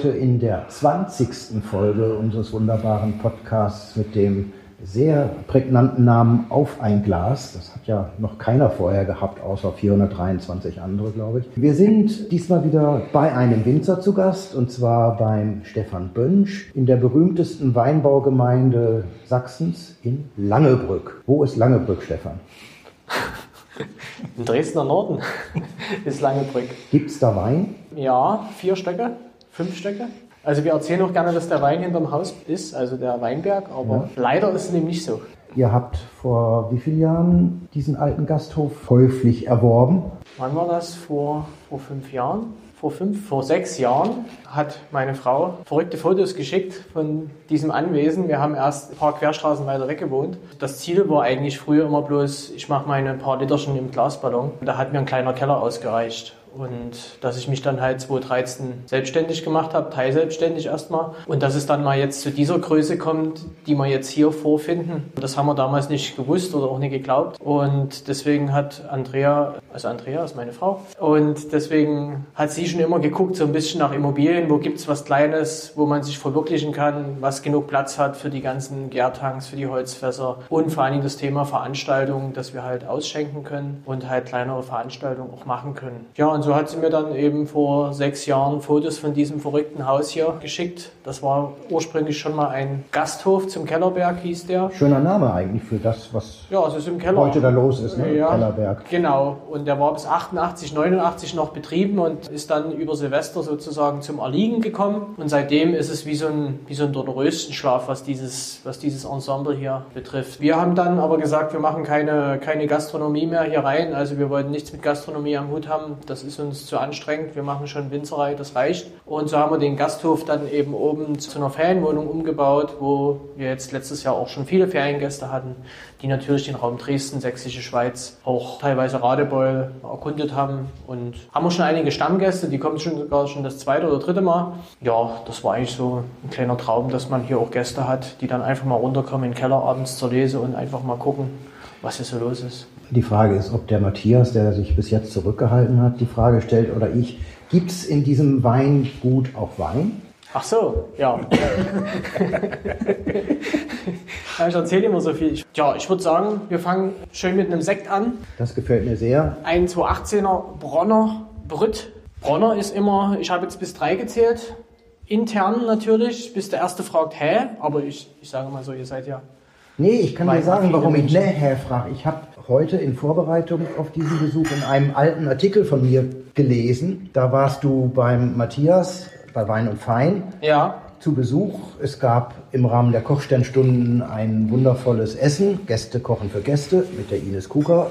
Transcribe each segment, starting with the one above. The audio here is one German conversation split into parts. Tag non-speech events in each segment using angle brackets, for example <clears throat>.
heute in der 20. Folge unseres wunderbaren Podcasts mit dem sehr prägnanten Namen Auf ein Glas. Das hat ja noch keiner vorher gehabt, außer 423 andere, glaube ich. Wir sind diesmal wieder bei einem Winzer zu Gast, und zwar beim Stefan Bönsch in der berühmtesten Weinbaugemeinde Sachsens in Langebrück. Wo ist Langebrück, Stefan? Im Dresdner Norden <laughs> ist Langebrück. Gibt es da Wein? Ja, vier Stöcke, fünf Stöcke. Also wir erzählen auch gerne, dass der Wein hinterm Haus ist, also der Weinberg, aber ja. leider ist es nämlich nicht so. Ihr habt vor wie vielen Jahren diesen alten Gasthof käuflich erworben? Wann war das? Vor, vor fünf Jahren? Vor fünf, vor sechs Jahren hat meine Frau verrückte Fotos geschickt von diesem Anwesen. Wir haben erst ein paar Querstraßen weiter weg gewohnt. Das Ziel war eigentlich früher immer bloß, ich mache meine paar Literchen im Glasballon. Da hat mir ein kleiner Keller ausgereicht. Und dass ich mich dann halt 2013 selbstständig gemacht habe, teilselbstständig erstmal. Und dass es dann mal jetzt zu dieser Größe kommt, die wir jetzt hier vorfinden, das haben wir damals nicht gewusst oder auch nicht geglaubt. Und deswegen hat Andrea, also Andrea ist meine Frau, und deswegen hat sie schon immer geguckt, so ein bisschen nach Immobilien, wo gibt's was Kleines, wo man sich verwirklichen kann, was genug Platz hat für die ganzen Gärtanks, für die Holzfässer und vor allen Dingen das Thema Veranstaltungen, dass wir halt ausschenken können und halt kleinere Veranstaltungen auch machen können. Ja, und so hat sie mir dann eben vor sechs Jahren Fotos von diesem verrückten Haus hier geschickt. Das war ursprünglich schon mal ein Gasthof zum Kellerberg, hieß der. Schöner Name eigentlich für das, was ja, es ist im Keller. heute da los ist, ne? Ja, Kellerberg. Genau. Und der war bis 88, 89 noch betrieben und ist dann über Silvester sozusagen zum Erliegen gekommen. Und seitdem ist es wie so ein, wie so ein Dornröschenschlaf, was dieses, was dieses Ensemble hier betrifft. Wir haben dann aber gesagt, wir machen keine, keine Gastronomie mehr hier rein. Also wir wollten nichts mit Gastronomie am Hut haben. Das ist ist uns zu anstrengend. Wir machen schon Winzerei, das reicht. Und so haben wir den Gasthof dann eben oben zu einer Ferienwohnung umgebaut, wo wir jetzt letztes Jahr auch schon viele Feriengäste hatten, die natürlich den Raum Dresden, Sächsische Schweiz, auch teilweise Radebeul erkundet haben. Und haben wir schon einige Stammgäste, die kommen schon sogar schon das zweite oder dritte Mal. Ja, das war eigentlich so ein kleiner Traum, dass man hier auch Gäste hat, die dann einfach mal runterkommen in den Keller abends zur Lese und einfach mal gucken, was hier so los ist. Die Frage ist, ob der Matthias, der sich bis jetzt zurückgehalten hat, die Frage stellt oder ich, gibt es in diesem Weingut auch Wein? Ach so, <laughs> <laughs> ja. ich erzähle immer so viel. Ja, ich würde sagen, wir fangen schön mit einem Sekt an. Das gefällt mir sehr. Ein 218er Bronner Brütt. Bronner ist immer, ich habe jetzt bis drei gezählt. Intern natürlich, bis der erste fragt, hä? Aber ich, ich sage mal so, ihr seid ja. Nee, ich kann dir sagen, warum ich ne hä frage. Ich habe heute in Vorbereitung auf diesen Besuch in einem alten Artikel von mir gelesen. Da warst du beim Matthias bei Wein und Fein. Ja. Zu Besuch. Es gab im Rahmen der Kochsternstunden ein wundervolles Essen. Gäste kochen für Gäste mit der Ines Kuka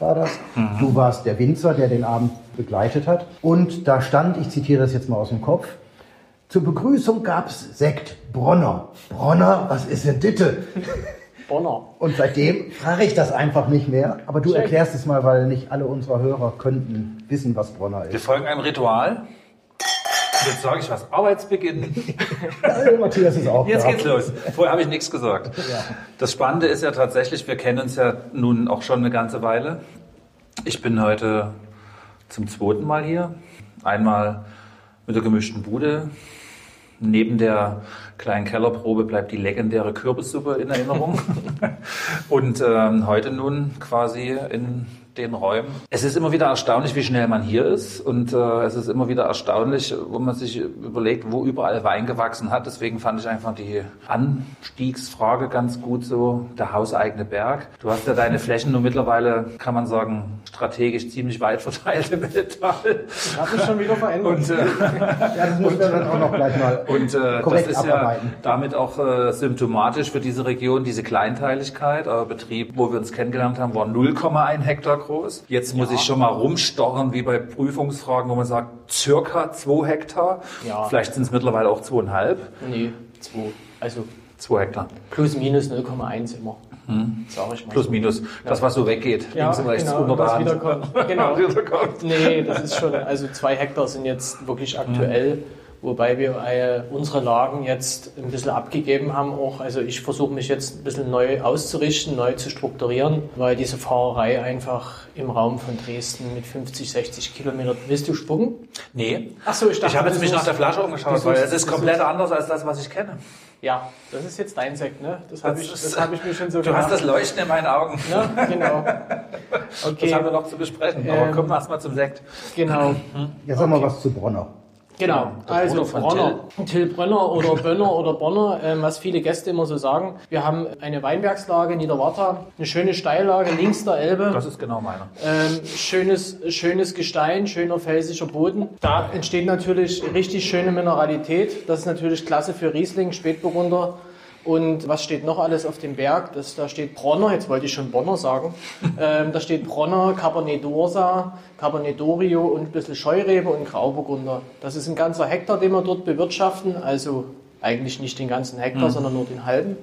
war das. Mhm. Du warst der Winzer, der den Abend begleitet hat. Und da stand, ich zitiere das jetzt mal aus dem Kopf, zur Begrüßung gab es Sekt. Bronner. Bronner, was ist denn Ditte? <laughs> Bonner. Und seitdem frage ich das einfach nicht mehr. Aber du Schön. erklärst es mal, weil nicht alle unserer Hörer könnten wissen, was Bronner ist. Wir folgen einem Ritual. Jetzt sage ich was. Arbeitsbeginn. <laughs> ja, Matthias ist auch Jetzt da. geht's los. Vorher habe ich nichts gesagt. Ja. Das Spannende ist ja tatsächlich, wir kennen uns ja nun auch schon eine ganze Weile. Ich bin heute zum zweiten Mal hier. Einmal mit der gemischten Bude, Neben der kleinen Kellerprobe bleibt die legendäre Kürbissuppe in Erinnerung. <laughs> und ähm, heute nun quasi in den Räumen. Es ist immer wieder erstaunlich, wie schnell man hier ist und äh, es ist immer wieder erstaunlich, wo man sich überlegt, wo überall Wein gewachsen hat. Deswegen fand ich einfach die Anstiegsfrage ganz gut so, der hauseigene Berg. Du hast ja deine Flächen nur mittlerweile, kann man sagen, strategisch ziemlich weit verteilt im Weltall. Das hat sich schon wieder verändert. Und, äh, <laughs> ja, das müssen wir dann auch noch gleich mal Und äh, das ist abarbeiten. ja damit auch äh, symptomatisch für diese Region, diese Kleinteiligkeit. Euer Betrieb, wo wir uns kennengelernt haben, war 0,1 Hektar groß. Jetzt muss ja. ich schon mal rumstochern, wie bei Prüfungsfragen, wo man sagt, circa zwei Hektar. Ja. Vielleicht sind es mittlerweile auch zweieinhalb. Nee, zwei. Also zwei Hektar. Plus minus 0,1 immer. Hm. Sag ich mal. Plus minus. Das, was so weggeht. Ja, links und rechts genau, unter der Hand. Wiederkommt. <laughs> Genau. wiederkommt. Nee, das ist schon, also zwei Hektar sind jetzt wirklich aktuell. Hm wobei wir äh, unsere Lagen jetzt ein bisschen abgegeben haben auch. Also ich versuche mich jetzt ein bisschen neu auszurichten, neu zu strukturieren, weil diese Fahrerei einfach im Raum von Dresden mit 50, 60 Kilometern. Willst du spucken? Nee. Ach so, ich dachte, Ich habe jetzt mich nach der Flasche umgeschaut, weil es ist komplett suchst- anders als das, was ich kenne. Ja, das ist jetzt dein Sekt, ne? Das habe ich, Das das hab ich mir schon so Du hast das Leuchten in meinen Augen. Ja, genau. Das Okay, haben wir noch zu besprechen. Aber Ähm, kommen wir erstmal zum Sekt. genau. Ja, sag mal was zu Bronner. Genau, der also Bronner. Till. Brönner oder Bönner oder Bonner, ähm, was viele Gäste immer so sagen. Wir haben eine Weinbergslage Niederwarta, eine schöne Steillage links der Elbe. Das ist genau meiner. Ähm, schönes, schönes Gestein, schöner felsiger Boden. Da entsteht natürlich richtig schöne Mineralität. Das ist natürlich klasse für Riesling, Spätburgunder. Und was steht noch alles auf dem Berg? Das, da steht Bronner, jetzt wollte ich schon Bonner sagen. <laughs> Ähm, da steht Bronner, Cabernet d'Ursa, Cabernet d'Orio und ein bisschen Scheurebe und Grauburgunder. Das ist ein ganzer Hektar, den wir dort bewirtschaften. Also eigentlich nicht den ganzen Hektar, sondern nur den halben.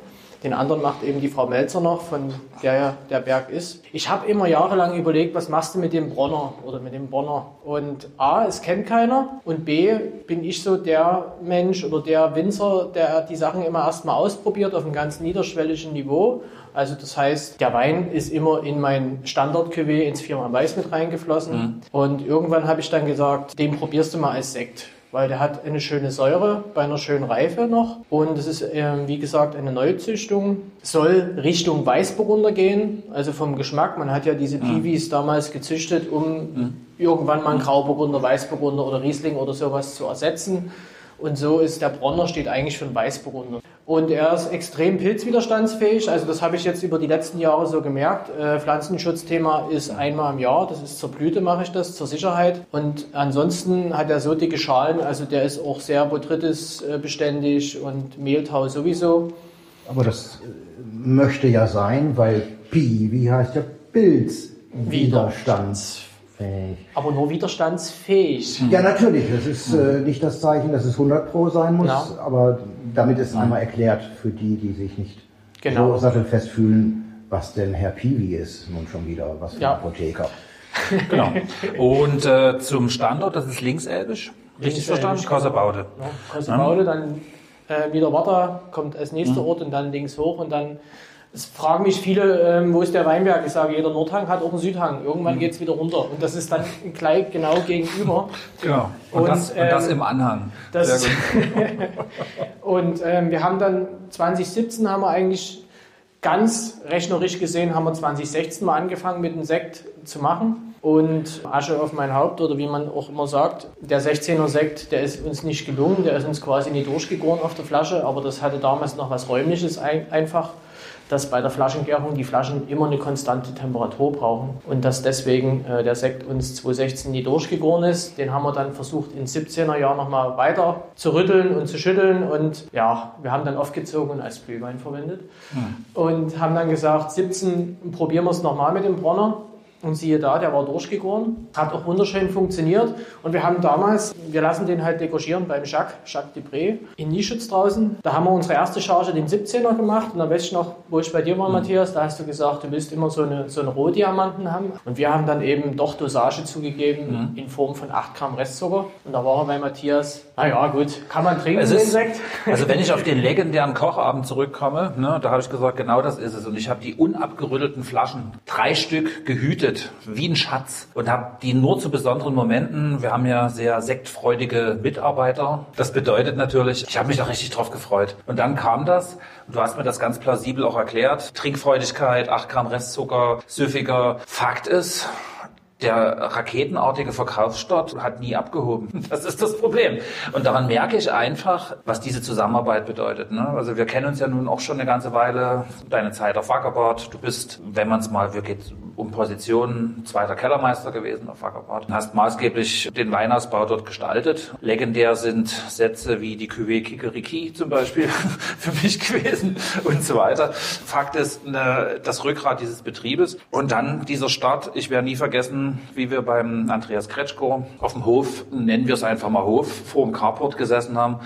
Den anderen macht eben die Frau Melzer noch, von der ja der Berg ist. Ich habe immer jahrelang überlegt, was machst du mit dem Bronner oder mit dem Bonner? Und A, es kennt keiner und B, bin ich so der Mensch oder der Winzer, der die Sachen immer erstmal ausprobiert auf einem ganz niederschwelligen Niveau. Also das heißt, der Wein ist immer in mein standard ins Firma Weiß mit reingeflossen. Und irgendwann habe ich dann gesagt, den probierst du mal als Sekt weil der hat eine schöne Säure bei einer schönen Reife noch. Und es ist, ähm, wie gesagt, eine Neuzüchtung. Soll Richtung Weißburgunder gehen, also vom Geschmack. Man hat ja diese Piwis damals gezüchtet, um irgendwann mal einen Grauburgunder, Weißburgunder oder Riesling oder sowas zu ersetzen. Und so ist der Bronner steht eigentlich für einen Weißburgunder. Und er ist extrem pilzwiderstandsfähig. Also das habe ich jetzt über die letzten Jahre so gemerkt. Äh, Pflanzenschutzthema ist einmal im Jahr. Das ist zur Blüte mache ich das, zur Sicherheit. Und ansonsten hat er so dicke Schalen. Also der ist auch sehr Botrytis äh, beständig und Mehltau sowieso. Aber das äh, möchte ja sein, weil Pi, wie heißt ja Pilzwiderstandsfähig. Aber nur widerstandsfähig. Ja, natürlich. Das ist äh, nicht das Zeichen, dass es 100 Pro sein muss, Ja. aber damit ist einmal erklärt für die, die sich nicht Genau. so sattelfest fühlen, was denn Herr Piwi ist. Nun schon wieder, was für Ja. ein Apotheker. <laughs> Genau. Und äh, zum Standort, das ist linkselbisch. Richtig verstanden? Koserbaude. Ja, Koserbaude, dann äh, wieder Watter, kommt als nächster Ort und dann links hoch und dann es fragen mich viele, ähm, wo ist der Weinberg? Ich sage, jeder Nordhang hat auch einen Südhang. Irgendwann geht es wieder runter. Und das ist dann gleich genau gegenüber. Genau. Und, Und, das, und das ähm, im Anhang. das- Sehr gut. <laughs> Und ähm, wir haben dann 2017 haben wir eigentlich ganz rechnerisch gesehen, haben wir 2016 mal angefangen mit dem Sekt zu machen. Und Asche auf mein Haupt oder wie man auch immer sagt, der 16er Sekt, der ist uns nicht gelungen, der ist uns quasi nie durchgegoren auf der Flasche, aber das hatte damals noch was Räumliches ein, einfach, dass bei der Flaschengärung die Flaschen immer eine konstante Temperatur brauchen und dass deswegen äh, der Sekt uns 2016 nie durchgegoren ist. Den haben wir dann versucht in 17er Jahren nochmal weiter zu rütteln und zu schütteln und ja, wir haben dann aufgezogen und als Glühwein verwendet und haben dann gesagt, 17 probieren wir es nochmal mit dem Bronner. Und siehe da, der war durchgegoren, hat auch wunderschön funktioniert. Und wir haben damals, wir lassen den halt dekogieren beim Jacques, Jacques Debré, in Nieschütz draußen. Da haben wir unsere erste Charge, den 17er gemacht. Und dann weiß ich noch, wo ich bei dir war, Matthias, da hast du gesagt, du willst immer so eine, so einen Rohdiamanten haben. Und wir haben dann eben doch Dosage zugegeben in Form von 8 Gramm Restzucker. Und da war er bei Matthias, naja gut, kann man trinken, Es ist, Sekt? also wenn ich auf den legendären Kochabend zurückkomme, ne, da habe ich gesagt, genau das ist es. Und ich habe die unabgerüttelten Flaschen, drei Stück gehütet, wie ein Schatz. Und habe die nur zu besonderen Momenten, wir haben ja sehr sektfreudige Mitarbeiter. Das bedeutet natürlich, ich habe mich da richtig drauf gefreut. Und dann kam das, und du hast mir das ganz plausibel auch erklärt, Trinkfreudigkeit, 8 Gramm Restzucker, süffiger. Fakt ist, der raketenartige Verkaufsstart hat nie abgehoben. <laughs> Das ist das Problem. Und daran merke ich einfach, was diese Zusammenarbeit bedeutet. Ne? Also wir kennen uns ja nun auch schon eine ganze Weile. Deine Zeit auf Wackerbad. Du bist, wenn man es mal wirklich um Positionen, zweiter Kellermeister gewesen auf Wackerbad. Hast maßgeblich den Weihnachtbau dort gestaltet. Legendär sind Sätze wie die Cuvée Kikeriki zum Beispiel <laughs> für mich gewesen und so weiter. Fakt ist, ne, das Rückgrat dieses Betriebes. Und dann dieser Start. Ich werde nie vergessen, wie wir beim Andreas Kretschko auf dem Hof, nennen wir es einfach mal Hof, vor dem Carport gesessen haben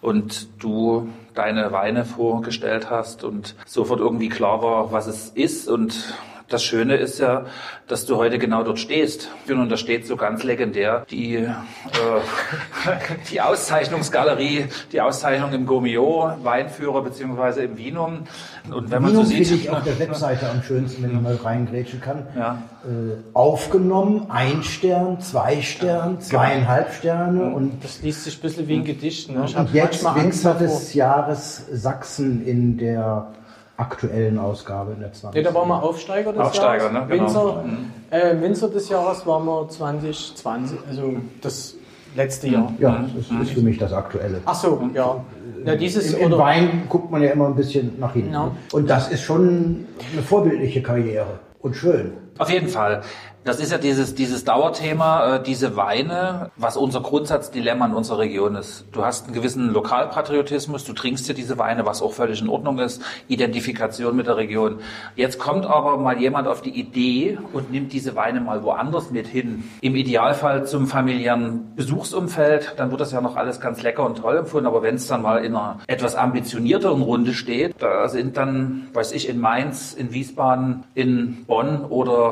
und du deine Weine vorgestellt hast und sofort irgendwie klar war, was es ist und Das Schöne ist ja, dass du heute genau dort stehst. Und da steht so ganz legendär die, äh, <laughs> die Auszeichnungsgalerie, die Auszeichnung im Gomio, Weinführer beziehungsweise im Vinum. Und wenn man Vinum so sieht, finde ich auf der Webseite am schönsten, wenn ich mal reingrätschen kann. Ja. Äh, aufgenommen, ein Stern, zwei Stern, zweieinhalb Sterne und das liest sich ein bisschen wie ein Gedicht. Ne? Ich und jetzt Winzer des Jahres Sachsen in der aktuellen Ausgabe in der 20. Nee, da waren wir Aufsteiger des Aufsteiger, Jahres. Ne? Genau. Winzer, mhm. äh, Winzer des Jahres waren wir 2020, also das letzte Jahr. Ja, das ist, ist für mich das Aktuelle. Ach so, ja. ja dieses, Im, Im Wein guckt man ja immer ein bisschen nach hinten. Ja. Und das ist schon eine vorbildliche Karriere und schön. Auf jeden Fall. Das ist ja dieses, dieses Dauerthema, äh, diese Weine, was unser Grundsatzdilemma in unserer Region ist. Du hast einen gewissen Lokalpatriotismus, du trinkst ja diese Weine, was auch völlig in Ordnung ist, Identifikation mit der Region. Jetzt kommt aber mal jemand auf die Idee und nimmt diese Weine mal woanders mit hin. Im Idealfall zum familiären Besuchsumfeld, dann wird das ja noch alles ganz lecker und toll empfunden, aber wenn es dann mal in einer etwas ambitionierteren Runde steht, da sind dann, weiß ich, in Mainz, in Wiesbaden, in Bonn oder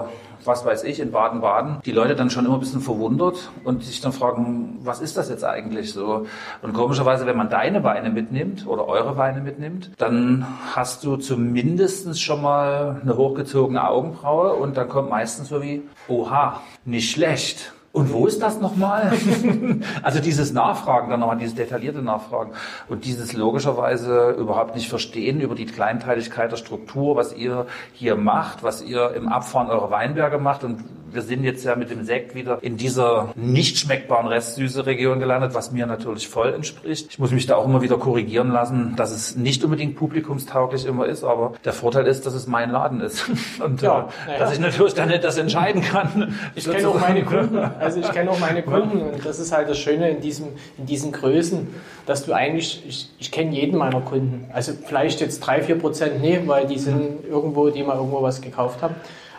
was weiß ich, in Baden-Baden, die Leute dann schon immer ein bisschen verwundert und sich dann fragen, was ist das jetzt eigentlich so? Und komischerweise, wenn man deine Weine mitnimmt oder eure Weine mitnimmt, dann hast du zumindest schon mal eine hochgezogene Augenbraue und dann kommt meistens so wie, oha, nicht schlecht. Und wo ist das nochmal? <laughs> also dieses Nachfragen dann nochmal, dieses detaillierte Nachfragen und dieses logischerweise überhaupt nicht verstehen über die Kleinteiligkeit der Struktur, was ihr hier macht, was ihr im Abfahren eurer Weinberge macht und wir sind jetzt ja mit dem Sekt wieder in dieser nicht schmeckbaren Restsüße Region gelandet, was mir natürlich voll entspricht. Ich muss mich da auch immer wieder korrigieren lassen, dass es nicht unbedingt publikumstauglich immer ist, aber der Vorteil ist, dass es mein Laden ist <laughs> und ja, äh, dass ich natürlich dann nicht das entscheiden kann. <laughs> Ich kenne auch meine Kunden, also ich kenne auch meine Kunden und das ist halt das Schöne in diesem in diesen Größen, dass du eigentlich ich, ich kenne jeden meiner Kunden. Also vielleicht jetzt drei vier Prozent nee, weil die sind irgendwo, die mal irgendwo was gekauft haben.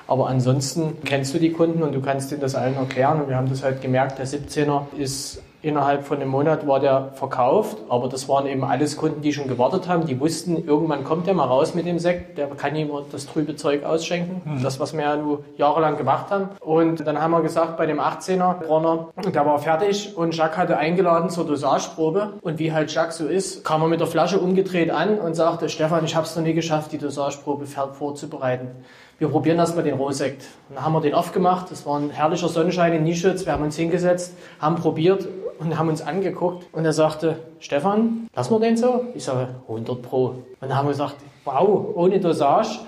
Aber ansonsten kennst du die Kunden und du kannst ihnen das allen erklären. Und wir haben das halt gemerkt, der 17er ist innerhalb von einem Monat war der verkauft, aber das waren eben alles Kunden, die schon gewartet haben. Die wussten, irgendwann kommt der mal raus mit dem Sekt, der kann ihm das trübe Zeug ausschenken. Mhm. Das, was wir ja nur jahrelang gemacht haben. Und dann haben wir gesagt, bei dem 18er Bronner, der war fertig und Jacques hatte eingeladen zur Dosageprobe. Und wie halt Jacques so ist, kam er mit der Flasche umgedreht an und sagte, Stefan, ich habe es noch nie geschafft, die Dosageprobe vorzubereiten wir probieren erstmal den Rohsekt. Und dann haben wir den aufgemacht, das war ein herrlicher Sonnenschein in Nischütz, wir haben uns hingesetzt, haben probiert und haben uns angeguckt und er sagte, Stefan, lassen wir den so? Ich sage, 100 Pro. Und dann haben wir gesagt, wow, ohne Dosage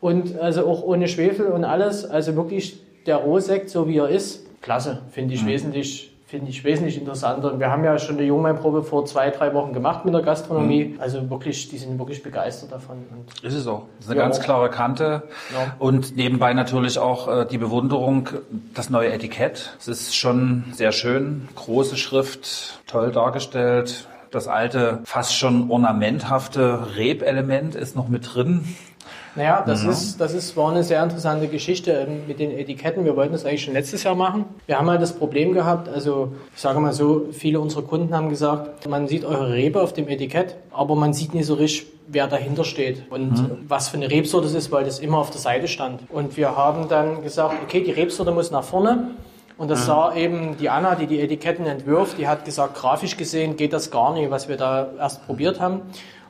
und also auch ohne Schwefel und alles, also wirklich der Rohsekt, so wie er ist, klasse, finde ich mhm. wesentlich finde ich wesentlich interessanter. Und wir haben ja schon eine Jungweinprobe vor zwei, drei Wochen gemacht mit der Gastronomie. Mhm. Also wirklich, die sind wirklich begeistert davon. Und ist es auch. Das ist eine ja, ganz klare Kante. Ja. Und nebenbei natürlich auch äh, die Bewunderung, das neue Etikett. Es ist schon sehr schön. Große Schrift, toll dargestellt. Das alte, fast schon ornamenthafte Rebelement ist noch mit drin. Naja, das, mhm. ist, das ist, war eine sehr interessante Geschichte mit den Etiketten. Wir wollten das eigentlich schon letztes Jahr machen. Wir haben halt das Problem gehabt, also ich sage mal so, viele unserer Kunden haben gesagt, man sieht eure Rebe auf dem Etikett, aber man sieht nicht so richtig, wer dahinter steht und mhm. was für eine Rebsorte es ist, weil das immer auf der Seite stand. Und wir haben dann gesagt, okay, die Rebsorte muss nach vorne. Und das mhm. sah eben die Anna, die die Etiketten entwirft, die hat gesagt, grafisch gesehen geht das gar nicht, was wir da erst probiert haben.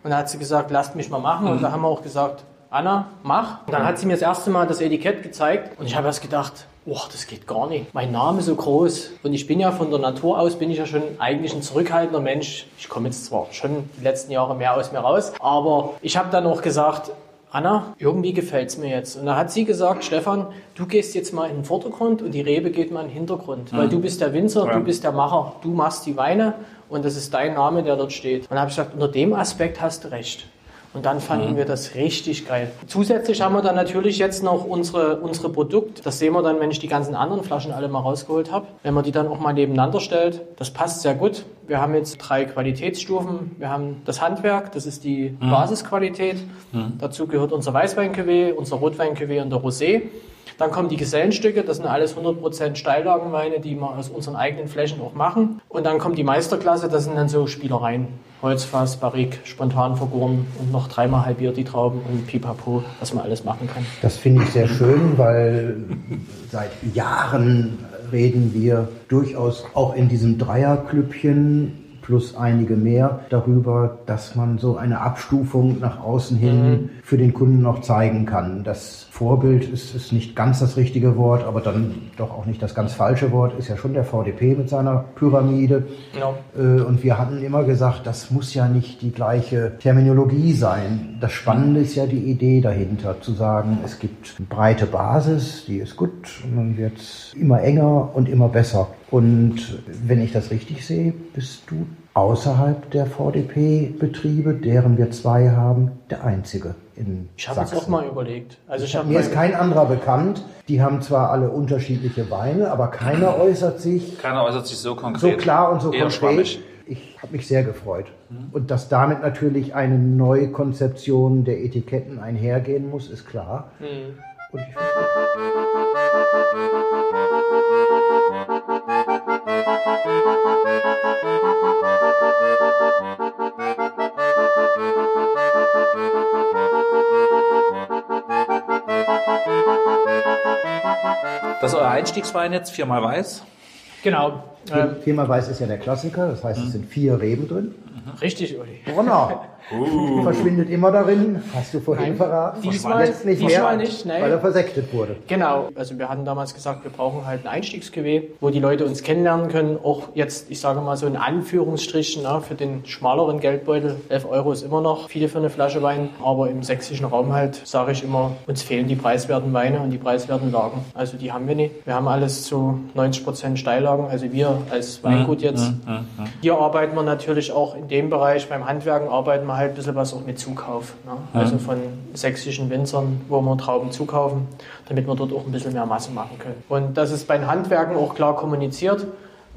Und da hat sie gesagt, lasst mich mal machen. Und mhm. da haben wir auch gesagt, Anna, mach. Und dann hat sie mir das erste Mal das Etikett gezeigt und ich habe erst gedacht, oh, das geht gar nicht. Mein Name ist so groß und ich bin ja von der Natur aus, bin ich ja schon eigentlich ein zurückhaltender Mensch. Ich komme jetzt zwar schon die letzten Jahre mehr aus mir raus, aber ich habe dann auch gesagt, Anna, irgendwie gefällt es mir jetzt. Und da hat sie gesagt, Stefan, du gehst jetzt mal in den Vordergrund und die Rebe geht mal in den Hintergrund. Mhm. Weil du bist der Winzer, ja. du bist der Macher, du machst die Weine und das ist dein Name, der dort steht. Und dann habe ich gesagt, unter dem Aspekt hast du recht. Und dann fanden mhm. wir das richtig geil. Zusätzlich haben wir dann natürlich jetzt noch unsere, unsere Produkte. Das sehen wir dann, wenn ich die ganzen anderen Flaschen alle mal rausgeholt habe. Wenn man die dann auch mal nebeneinander stellt. Das passt sehr gut. Wir haben jetzt drei Qualitätsstufen. Wir haben das Handwerk, das ist die mhm. Basisqualität. Mhm. Dazu gehört unser weißwein unser rotwein und der Rosé. Dann kommen die Gesellenstücke, das sind alles 100% Steillagenweine, die wir aus unseren eigenen Flächen auch machen. Und dann kommt die Meisterklasse, das sind dann so Spielereien. Holzfass, Barrique, spontan vergoren und noch dreimal halbiert die Trauben und pipapo, was man alles machen kann. Das finde ich sehr schön, weil seit Jahren reden wir durchaus auch in diesem Dreierklüppchen plus einige mehr darüber, dass man so eine Abstufung nach außen hin mhm. für den Kunden noch zeigen kann. Das Vorbild ist, ist nicht ganz das richtige Wort, aber dann doch auch nicht das ganz falsche Wort, ist ja schon der VDP mit seiner Pyramide. Genau. Und wir hatten immer gesagt, das muss ja nicht die gleiche Terminologie sein. Das Spannende ist ja die Idee dahinter, zu sagen, es gibt eine breite Basis, die ist gut und dann wird es immer enger und immer besser. Und wenn ich das richtig sehe, bist du außerhalb der VDP-Betriebe, deren wir zwei haben, der einzige in Ich habe jetzt auch mal überlegt. Also ich Mir ist kein anderer bekannt. Die haben zwar alle unterschiedliche Weine, aber keiner äußert sich. Keiner äußert sich so konkret. So klar und so konkret. Schwammig. Ich habe mich sehr gefreut. Mhm. Und dass damit natürlich eine neue Konzeption der Etiketten einhergehen muss, ist klar. Mhm. Und ich Das ist euer Einstiegswein jetzt, viermal weiß? Genau. Ähm, viermal weiß ist ja der Klassiker, das heißt, es sind vier Reben drin. Richtig, Uli. Brunner. <laughs> Uh. Verschwindet immer darin, hast du vorhin Nein, verraten. Diesmal, Jetzt nicht diesmal mehr, nicht, nein. weil er versektet wurde. Genau, also wir hatten damals gesagt, wir brauchen halt ein Einstiegsgewehr, wo die Leute uns kennenlernen können. Auch jetzt, ich sage mal so in Anführungsstrichen, na, für den schmaleren Geldbeutel, 11 Euro ist immer noch viel für eine Flasche Wein, aber im sächsischen Raum halt, sage ich immer, uns fehlen die preiswerten Weine und die preiswerten Lagen. Also die haben wir nicht. Wir haben alles zu 90 Prozent Steillagen, also wir als Weingut jetzt. Hier arbeiten wir natürlich auch in dem Bereich, beim Handwerken arbeiten wir halt ein bisschen was auch mit Zukauf. Ne? Also von sächsischen Winzern, wo wir Trauben zukaufen, damit wir dort auch ein bisschen mehr Masse machen können. Und das ist bei den Handwerken auch klar kommuniziert.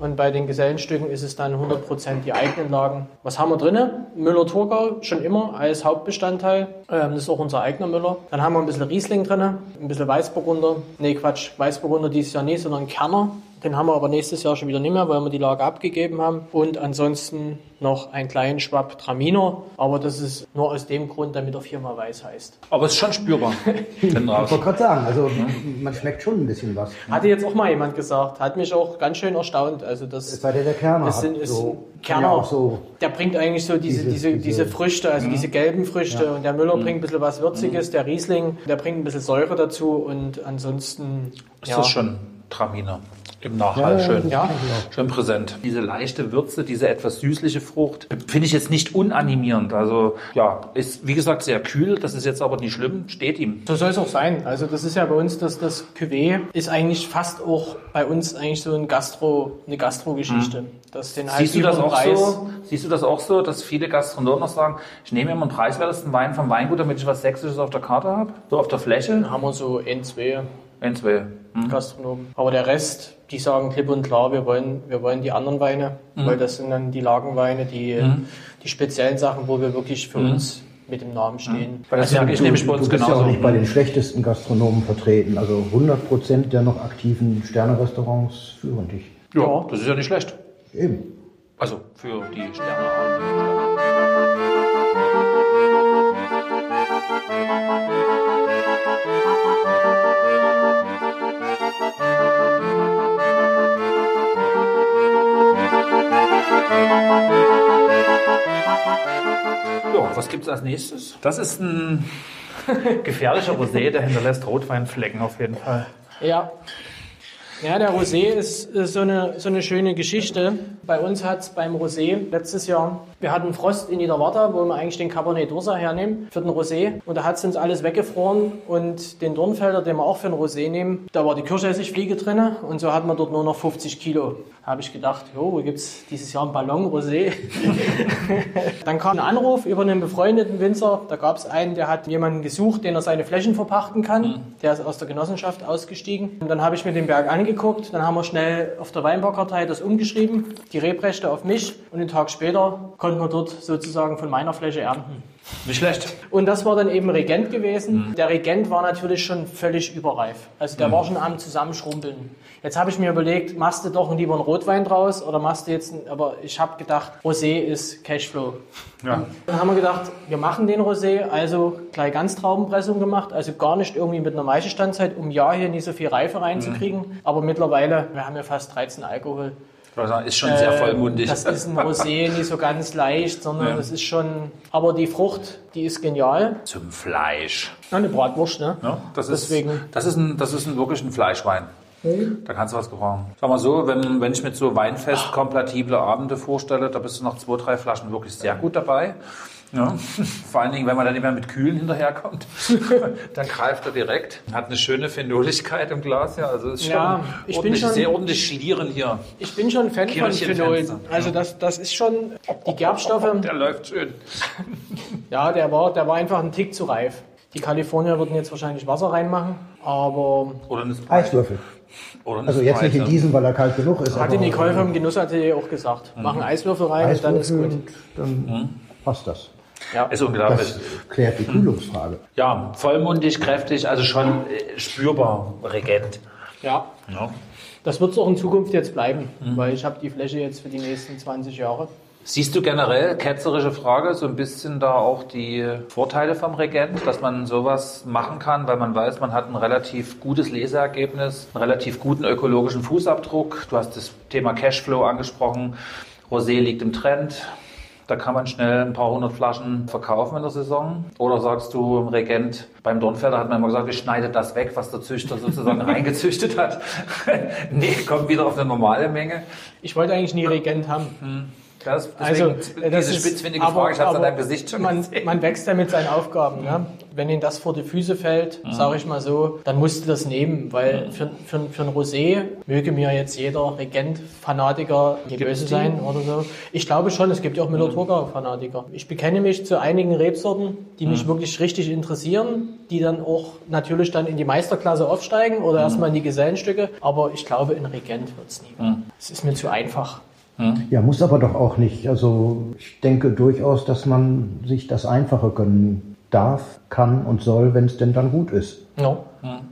Und bei den Gesellenstücken ist es dann 100% die eigenen Lagen. Was haben wir drin? Müller-Thurgau schon immer als Hauptbestandteil. Ähm, das ist auch unser eigener Müller. Dann haben wir ein bisschen Riesling drin, ein bisschen Weißburgunder. Nee, Quatsch, Weißburgunder dieses Jahr nicht, sondern Kerner. Den haben wir aber nächstes Jahr schon wieder nicht mehr, weil wir die Lage abgegeben haben. Und ansonsten noch einen kleinen Schwapp Traminer. Aber das ist nur aus dem Grund, damit er viermal weiß heißt. Aber es ist schon spürbar. <laughs> ich wollte gerade sagen, also man schmeckt schon ein bisschen was. Hatte jetzt auch mal jemand gesagt. Hat mich auch ganz schön erstaunt. Also das, es sei denn, der Kerner. Das sind, ist so, Kerner, ja so der bringt eigentlich so diese, diese, diese, diese Früchte, also ja. diese gelben Früchte. Ja. Und der Müller mhm. bringt ein bisschen was Würziges. Mhm. Der Riesling, der bringt ein bisschen Säure dazu. Und ansonsten... Ist ja. das schon Traminer? Im Nachhall ja, schön, ja, schön präsent. Diese leichte Würze, diese etwas süßliche Frucht, finde ich jetzt nicht unanimierend. Also ja, ist wie gesagt sehr kühl. Das ist jetzt aber nicht schlimm, steht ihm. So soll es auch sein. Also das ist ja bei uns, dass das Cuvée ist eigentlich fast auch bei uns eigentlich so ein Gastro, eine Gastro-Geschichte. Hm. Das den Siehst du das auch Preis so? Siehst du das auch so, dass viele Gastronomen noch sagen, ich nehme immer einen preiswertesten Wein vom Weingut, damit ich was Sächsisches auf der Karte habe, so auf der Fläche? Dann haben wir so N2. N2. Hm. Gastronomen. Aber der Rest, die sagen klipp und klar, wir wollen, wir wollen die anderen Weine, mhm. weil das sind dann die Lagenweine, die, mhm. die speziellen Sachen, wo wir wirklich für mhm. uns mit dem Namen stehen. Weil das also, ja, ich nämlich bei uns du bist genauso. ja auch nicht bei den schlechtesten Gastronomen vertreten. Also 100 Prozent der noch aktiven Sterne-Restaurants führen dich. Ja, ja, das ist ja nicht schlecht. Eben. Also für die Sterne. Ja, was gibt es als nächstes? Das ist ein <laughs> gefährlicher Rosé, der hinterlässt Rotweinflecken auf jeden Fall. Ja. Ja, der Rosé ist, ist so, eine, so eine schöne Geschichte. Bei uns hat es beim Rosé letztes Jahr, wir hatten Frost in Niederwarta, wo wir eigentlich den Cabernet d'Ursa hernehmen für den Rosé. Und da hat es uns alles weggefroren und den Dornfelder, den wir auch für den Rosé nehmen, da war die Kirschessigfliege drin und so hatten wir dort nur noch 50 Kilo. Da habe ich gedacht, jo, wo gibt es dieses Jahr einen Ballon Rosé? <laughs> Dann kam ein Anruf über einen befreundeten Winzer. Da gab es einen, der hat jemanden gesucht, den er seine Flächen verpachten kann. Mhm. Der ist aus der Genossenschaft ausgestiegen. Und dann habe ich mir den Berg angeguckt. Dann haben wir schnell auf der Weinbaukartei das umgeschrieben, die Rebrechte auf mich. Und einen Tag später konnten wir dort sozusagen von meiner Fläche ernten. Nicht schlecht. Und das war dann eben Regent gewesen. Der Regent war natürlich schon völlig überreif. Also der war schon am Zusammenschrumpeln. Jetzt habe ich mir überlegt, machst du doch lieber einen Rotwein draus oder machst du jetzt, einen, aber ich habe gedacht, Rosé ist Cashflow. Ja. Dann haben wir gedacht, wir machen den Rosé, also gleich ganz Traubenpressung gemacht, also gar nicht irgendwie mit einer Maischestandzeit, um ja hier nicht so viel Reife reinzukriegen. Aber mittlerweile, wir haben ja fast 13 Alkohol. Sagen, Ist schon sehr Äh, vollmundig. Das ist ein Rosé, nicht so ganz leicht, sondern Ja. das ist schon, aber die Frucht, die ist genial. Zum Fleisch. Ja, eine Bratwurst, ne? Ja, das Deswegen. ist, das ist, ein, das ist ein, wirklich ein Fleischwein. Da kannst du was gebrauchen. Sag mal so, wenn, wenn ich mir so Weinfest kompatible Abende vorstelle, da bist du nach zwei, drei Flaschen wirklich sehr gut dabei. Ja. <laughs> Vor allen Dingen, wenn man dann nicht mehr mit Kühlen hinterherkommt, <laughs> dann greift er direkt. Hat eine schöne Phenoligkeit im Glas, ja. Also ist schon, Ja, ich bin schon- sehr ordentlich schlieren hier. Ich bin schon Fan von Kirchenfenster. Phenol. Also das, das ist schon die Gerbstoffe. Der läuft schön. <laughs> Ja, der war, der war einfach ein Tick zu reif. Die Kalifornier würden jetzt wahrscheinlich Wasser reinmachen, aber Oder eine Sprite. Eiswürfel. Oder Also jetzt nicht in diesem, weil er kalt genug ist. hatte aber Nicole vom Genussatelier auch gesagt. Machen Eiswürfel rein und dann ist Eiswürfel gut. und dann passt das. Ja. Ist unglaublich. Das klärt die Kühlungsfrage. Ja, vollmundig, kräftig, also schon äh, spürbar regent. ja, Ja. das wird es auch in Zukunft jetzt bleiben, weil ich habe die Fläche jetzt für die nächsten 20 Jahre. Siehst du generell, ketzerische Frage, so ein bisschen da auch die Vorteile vom Regent, dass man sowas machen kann, weil man weiß, man hat ein relativ gutes Leseergebnis, einen relativ guten ökologischen Fußabdruck. Du hast das Thema Cashflow angesprochen. Rosé liegt im Trend. Da kann man schnell ein paar hundert Flaschen verkaufen in der Saison. Oder sagst du, im Regent, beim Dornfelder hat man immer gesagt, wir schneiden das weg, was der Züchter sozusagen <laughs> reingezüchtet hat. <laughs> nee, kommt wieder auf eine normale Menge. Ich wollte eigentlich nie Regent haben. Das, Also, deswegen das diese ist- spitzfindige aber- Frage, ich habe es an deinem Gesicht schon man, gesehen. man wächst ja mit seinen Aufgaben. Ne? Wenn Ihnen das vor die Füße fällt, Mhm. sage ich mal so, dann musst du das nehmen, weil für, für, für ein Rosé möge mir jetzt jeder Regent-Fanatiker nicht Gibt's böse die? sein oder so. Ich glaube schon, es gibt ja auch Müller-Thurgau-Fanatiker. Ich bekenne mich zu einigen Rebsorten, die Mhm. mich wirklich richtig interessieren, die dann auch natürlich dann in die Meisterklasse aufsteigen Mhm. oder erstmal in die Gesellenstücke. Aber ich glaube, in Regent wird es nie. Mhm. Es ist mir zu einfach. Ja, muss aber doch auch nicht. Also ich denke durchaus, dass man sich das Einfache gönnen darf, kann und soll, wenn es denn dann gut ist. Ja.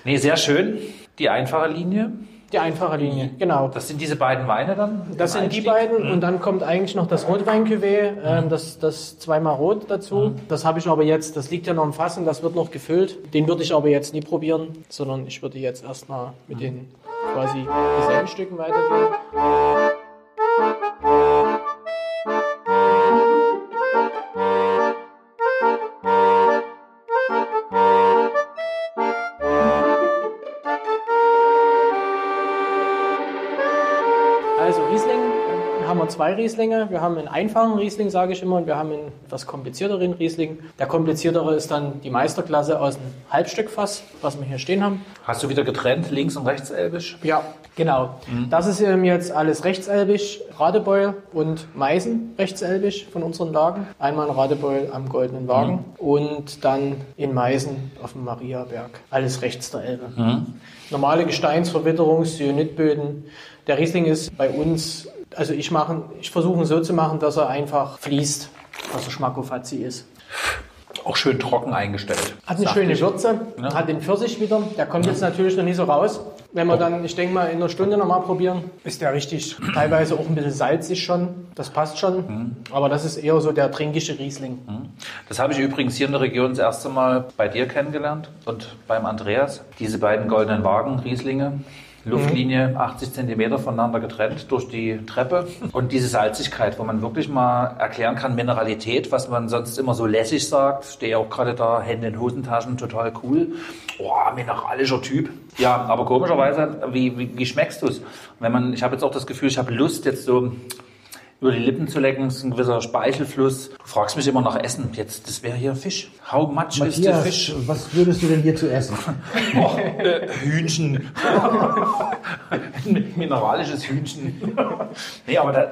Nee, sehr schön. Die einfache Linie. Die einfache Linie, genau. Das sind diese beiden Weine dann? Das sind die Einstieg? beiden und dann kommt eigentlich noch das Rotwein-Cuvée, ähm, das, das zweimal rot dazu. Das habe ich aber jetzt, das liegt ja noch im Fass und das wird noch gefüllt. Den würde ich aber jetzt nie probieren, sondern ich würde jetzt erstmal mit den quasi Gesellenstücken weitergehen. Haben zwei Rieslinge. Wir haben einen einfachen Riesling, sage ich immer, und wir haben einen etwas komplizierteren Riesling. Der kompliziertere ist dann die Meisterklasse aus einem Halbstückfass, was wir hier stehen haben. Hast du wieder getrennt, links und rechts elbisch? Ja, genau. Das ist ähm, jetzt alles rechtselbisch, Radebeul und Meißen rechtselbisch von unseren Lagen. Einmal in Radebeul am Goldenen Wagen und dann in Meißen auf dem Mariaberg. Alles rechts der Elbe. Normale Gesteinsverwitterung, Syenitböden. Der Riesling ist bei uns, also ich, machen, ich versuche ihn so zu machen, dass er einfach fließt, dass er schmackofatzi ist. Auch schön trocken eingestellt. Hat eine schöne Würze, Ja. hat den Pfirsich wieder. Der kommt jetzt natürlich noch nicht so raus. Wenn wir dann, ich denke mal, in einer Stunde nochmal probieren, ist der richtig, <clears throat> teilweise auch ein bisschen salzig schon. Das passt schon. Mhm. Aber das ist eher so der trinkische Riesling. Das habe ich übrigens hier in der Region das erste Mal bei dir kennengelernt und beim Andreas. Diese beiden goldenen Wagen, Rieslinge. Luftlinie 80 Zentimeter voneinander getrennt durch die Treppe. Und diese Salzigkeit, wo man wirklich mal erklären kann, Mineralität, was man sonst immer so lässig sagt. Stehe auch gerade da, Hände in Hosentaschen, total cool. Boah, mineralischer Typ. Ja, aber komischerweise, wie, wie, wie schmeckst du es? Wenn man, ich habe jetzt auch das Gefühl, ich habe Lust, jetzt so über die Lippen zu lecken, es ist ein gewisser Speichelfluss. Du fragst mich immer nach Essen. Jetzt, das wäre hier Fisch. How much is the Matthias, fish? was würdest du denn hier zu essen? <laughs> Oh, äh, Hühnchen. Mineralisches Hühnchen. nee, aber da,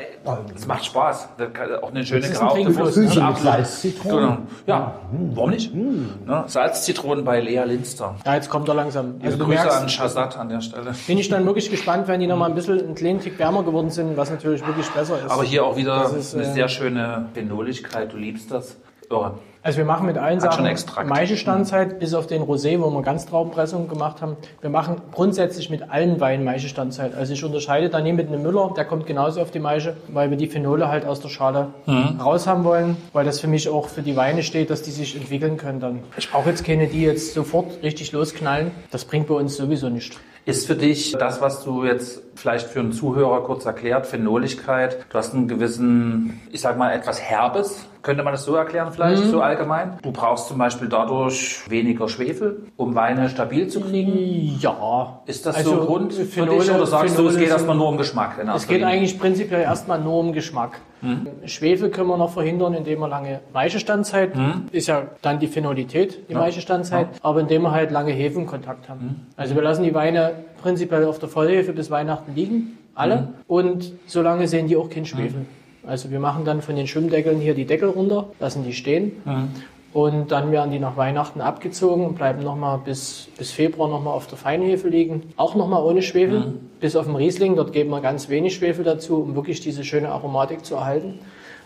das macht Spaß. Da kann- Auch eine schöne Das Trinkfluss, Wurst. Hühnchen mit Absolut. Salz, Zitronen. Genau. Ja, warum nicht? Ne? Salz-Zitronen bei Lea Linster. Ja, jetzt kommt er langsam. Also du Grüße an merkst, Shazad an der Stelle. bin ich dann wirklich gespannt, wenn die noch mal ein bisschen einen kleinen Tick wärmer geworden sind, was natürlich wirklich besser ist. Aber hier auch wieder ist, eine äh, sehr schöne Benoligkeit. Du liebst das. Irre. Also wir machen mit allen Hat Sachen. Maischestandzeit, bis auf den Rosé, wo wir Ganztraubenpressung gemacht haben. Wir machen grundsätzlich mit allen Weinen Maischestandzeit. Also ich unterscheide da nie mit einem Müller, der kommt genauso auf die Maische, weil wir die Phenole halt aus der Schale Mhm. raus haben wollen, weil das für mich auch für die Weine steht, dass die sich entwickeln können dann. Ich brauche jetzt keine, die jetzt sofort richtig losknallen. Das bringt bei uns sowieso nichts. Ist für dich das, was du jetzt vielleicht für einen Zuhörer kurz erklärt, Phenoligkeit, du hast einen gewissen, ich sag mal, etwas Herbes, könnte man das so erklären vielleicht, Mhm. so allgemein? Du brauchst zum Beispiel dadurch weniger Schwefel, um Weine stabil zu kriegen? Ja. Ist das Also, so ein Grund für Phenole- dich oder sagst du, es Phenole geht erstmal nur um Geschmack? Es geht eigentlich prinzipiell erstmal nur um Geschmack. Schwefel können wir noch verhindern, indem wir lange Maischestandzeit, ist ja dann die Phenolität, die Maischestandzeit, aber indem wir halt lange Hefenkontakt haben. Also wir lassen die Weine prinzipiell auf der Vollhefe bis Weihnachten liegen, alle, und solange sehen die auch keinen Schwefel. Also wir machen dann von den Schwimmdeckeln hier die Deckel runter, lassen die stehen. Und dann werden die nach Weihnachten abgezogen und bleiben nochmal bis, bis Februar nochmal auf der Feinhefe liegen. Auch nochmal ohne Schwefel, bis auf den Riesling. Dort geben wir ganz wenig Schwefel dazu, um wirklich diese schöne Aromatik zu erhalten.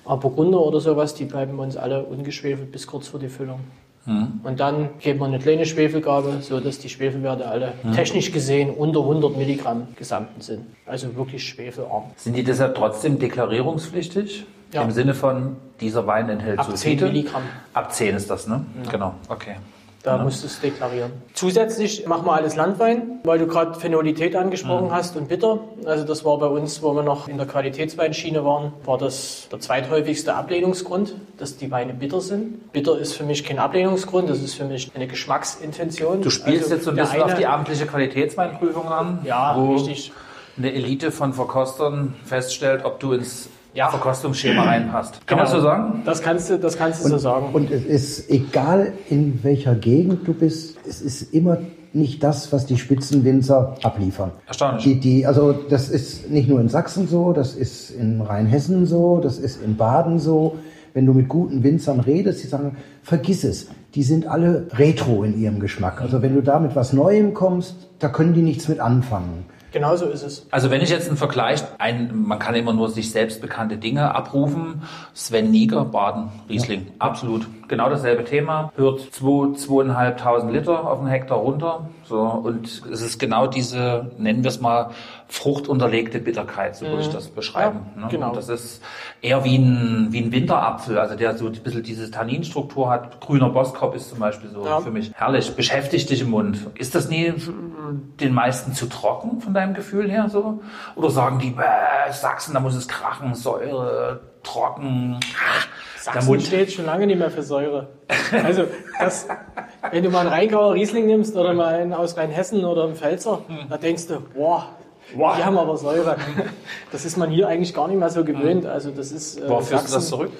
Aber Burgunder oder sowas, die bleiben bei uns alle ungeschwefelt bis kurz vor die Füllung. Und dann geben wir eine kleine Schwefelgabe, so dass die Schwefelwerte alle technisch gesehen unter 100 Milligramm Gesamten sind. Also wirklich schwefelarm. Sind die deshalb trotzdem deklarierungspflichtig? Ja. Im Sinne von, dieser Wein enthält Ab 10 Sulfite? Milligramm. Ab 10 ist das, ne? Genau, okay. Da musst du es deklarieren. Zusätzlich machen wir alles Landwein, weil du gerade Phenolität angesprochen hast und bitter. Also das war bei uns, wo wir noch in der Qualitätsweinschiene waren, war das der zweithäufigste Ablehnungsgrund, dass die Weine bitter sind. Bitter ist für mich kein Ablehnungsgrund, das ist für mich eine Geschmacksintention. Du spielst Also jetzt so ein bisschen auf eine- die amtliche Qualitätsweinprüfung an, Ja, wo richtig. eine Elite von Verkostern feststellt, ob du ins Ja. Verkostungsschema reinpasst. Kann man das so Genau. sagen? Das kannst du, das kannst du so sagen. Und es ist egal, in welcher Gegend du bist, es ist immer nicht das, was die Spitzenwinzer abliefern. Erstaunlich. Die, die, also das ist nicht nur in Sachsen so, das ist in Rheinhessen so, das ist in Baden so. Wenn du mit guten Winzern redest, die sagen, vergiss es, die sind alle retro in ihrem Geschmack. Also wenn du da mit was Neuem kommst, da können die nichts mit anfangen. Genauso ist es. Also wenn ich jetzt einen Vergleich, ein, man kann immer nur sich selbst bekannte Dinge abrufen. Sven Nieger, Baden, Riesling, absolut. Genau dasselbe Thema. Hört 2, 2.500 Liter auf einen Hektar runter. So, und es ist genau diese, nennen wir es mal, fruchtunterlegte Bitterkeit, so würde ich das beschreiben. Ja, ne? genau. Und das ist eher wie ein, wie ein Winterapfel, also der so ein bisschen diese Tanninstruktur hat. Grüner Boskop ist zum Beispiel so Ja. für mich herrlich. Beschäftigt dich im Mund. Ist das nie den meisten zu trocken von deinem Gefühl her so? Oder sagen die, Sachsen, da muss es krachen, Säure, trocken. Der Sachsen steht schon lange nicht mehr für Säure. Also, das, wenn du mal einen Rheingauer Riesling nimmst oder mal einen aus Rheinhessen oder einen Pfälzer, da denkst du, boah, Boah. die haben aber Säure. Das ist man hier eigentlich gar nicht mehr so gewöhnt. Also, das ist. Äh, Worauf führst du das zurück?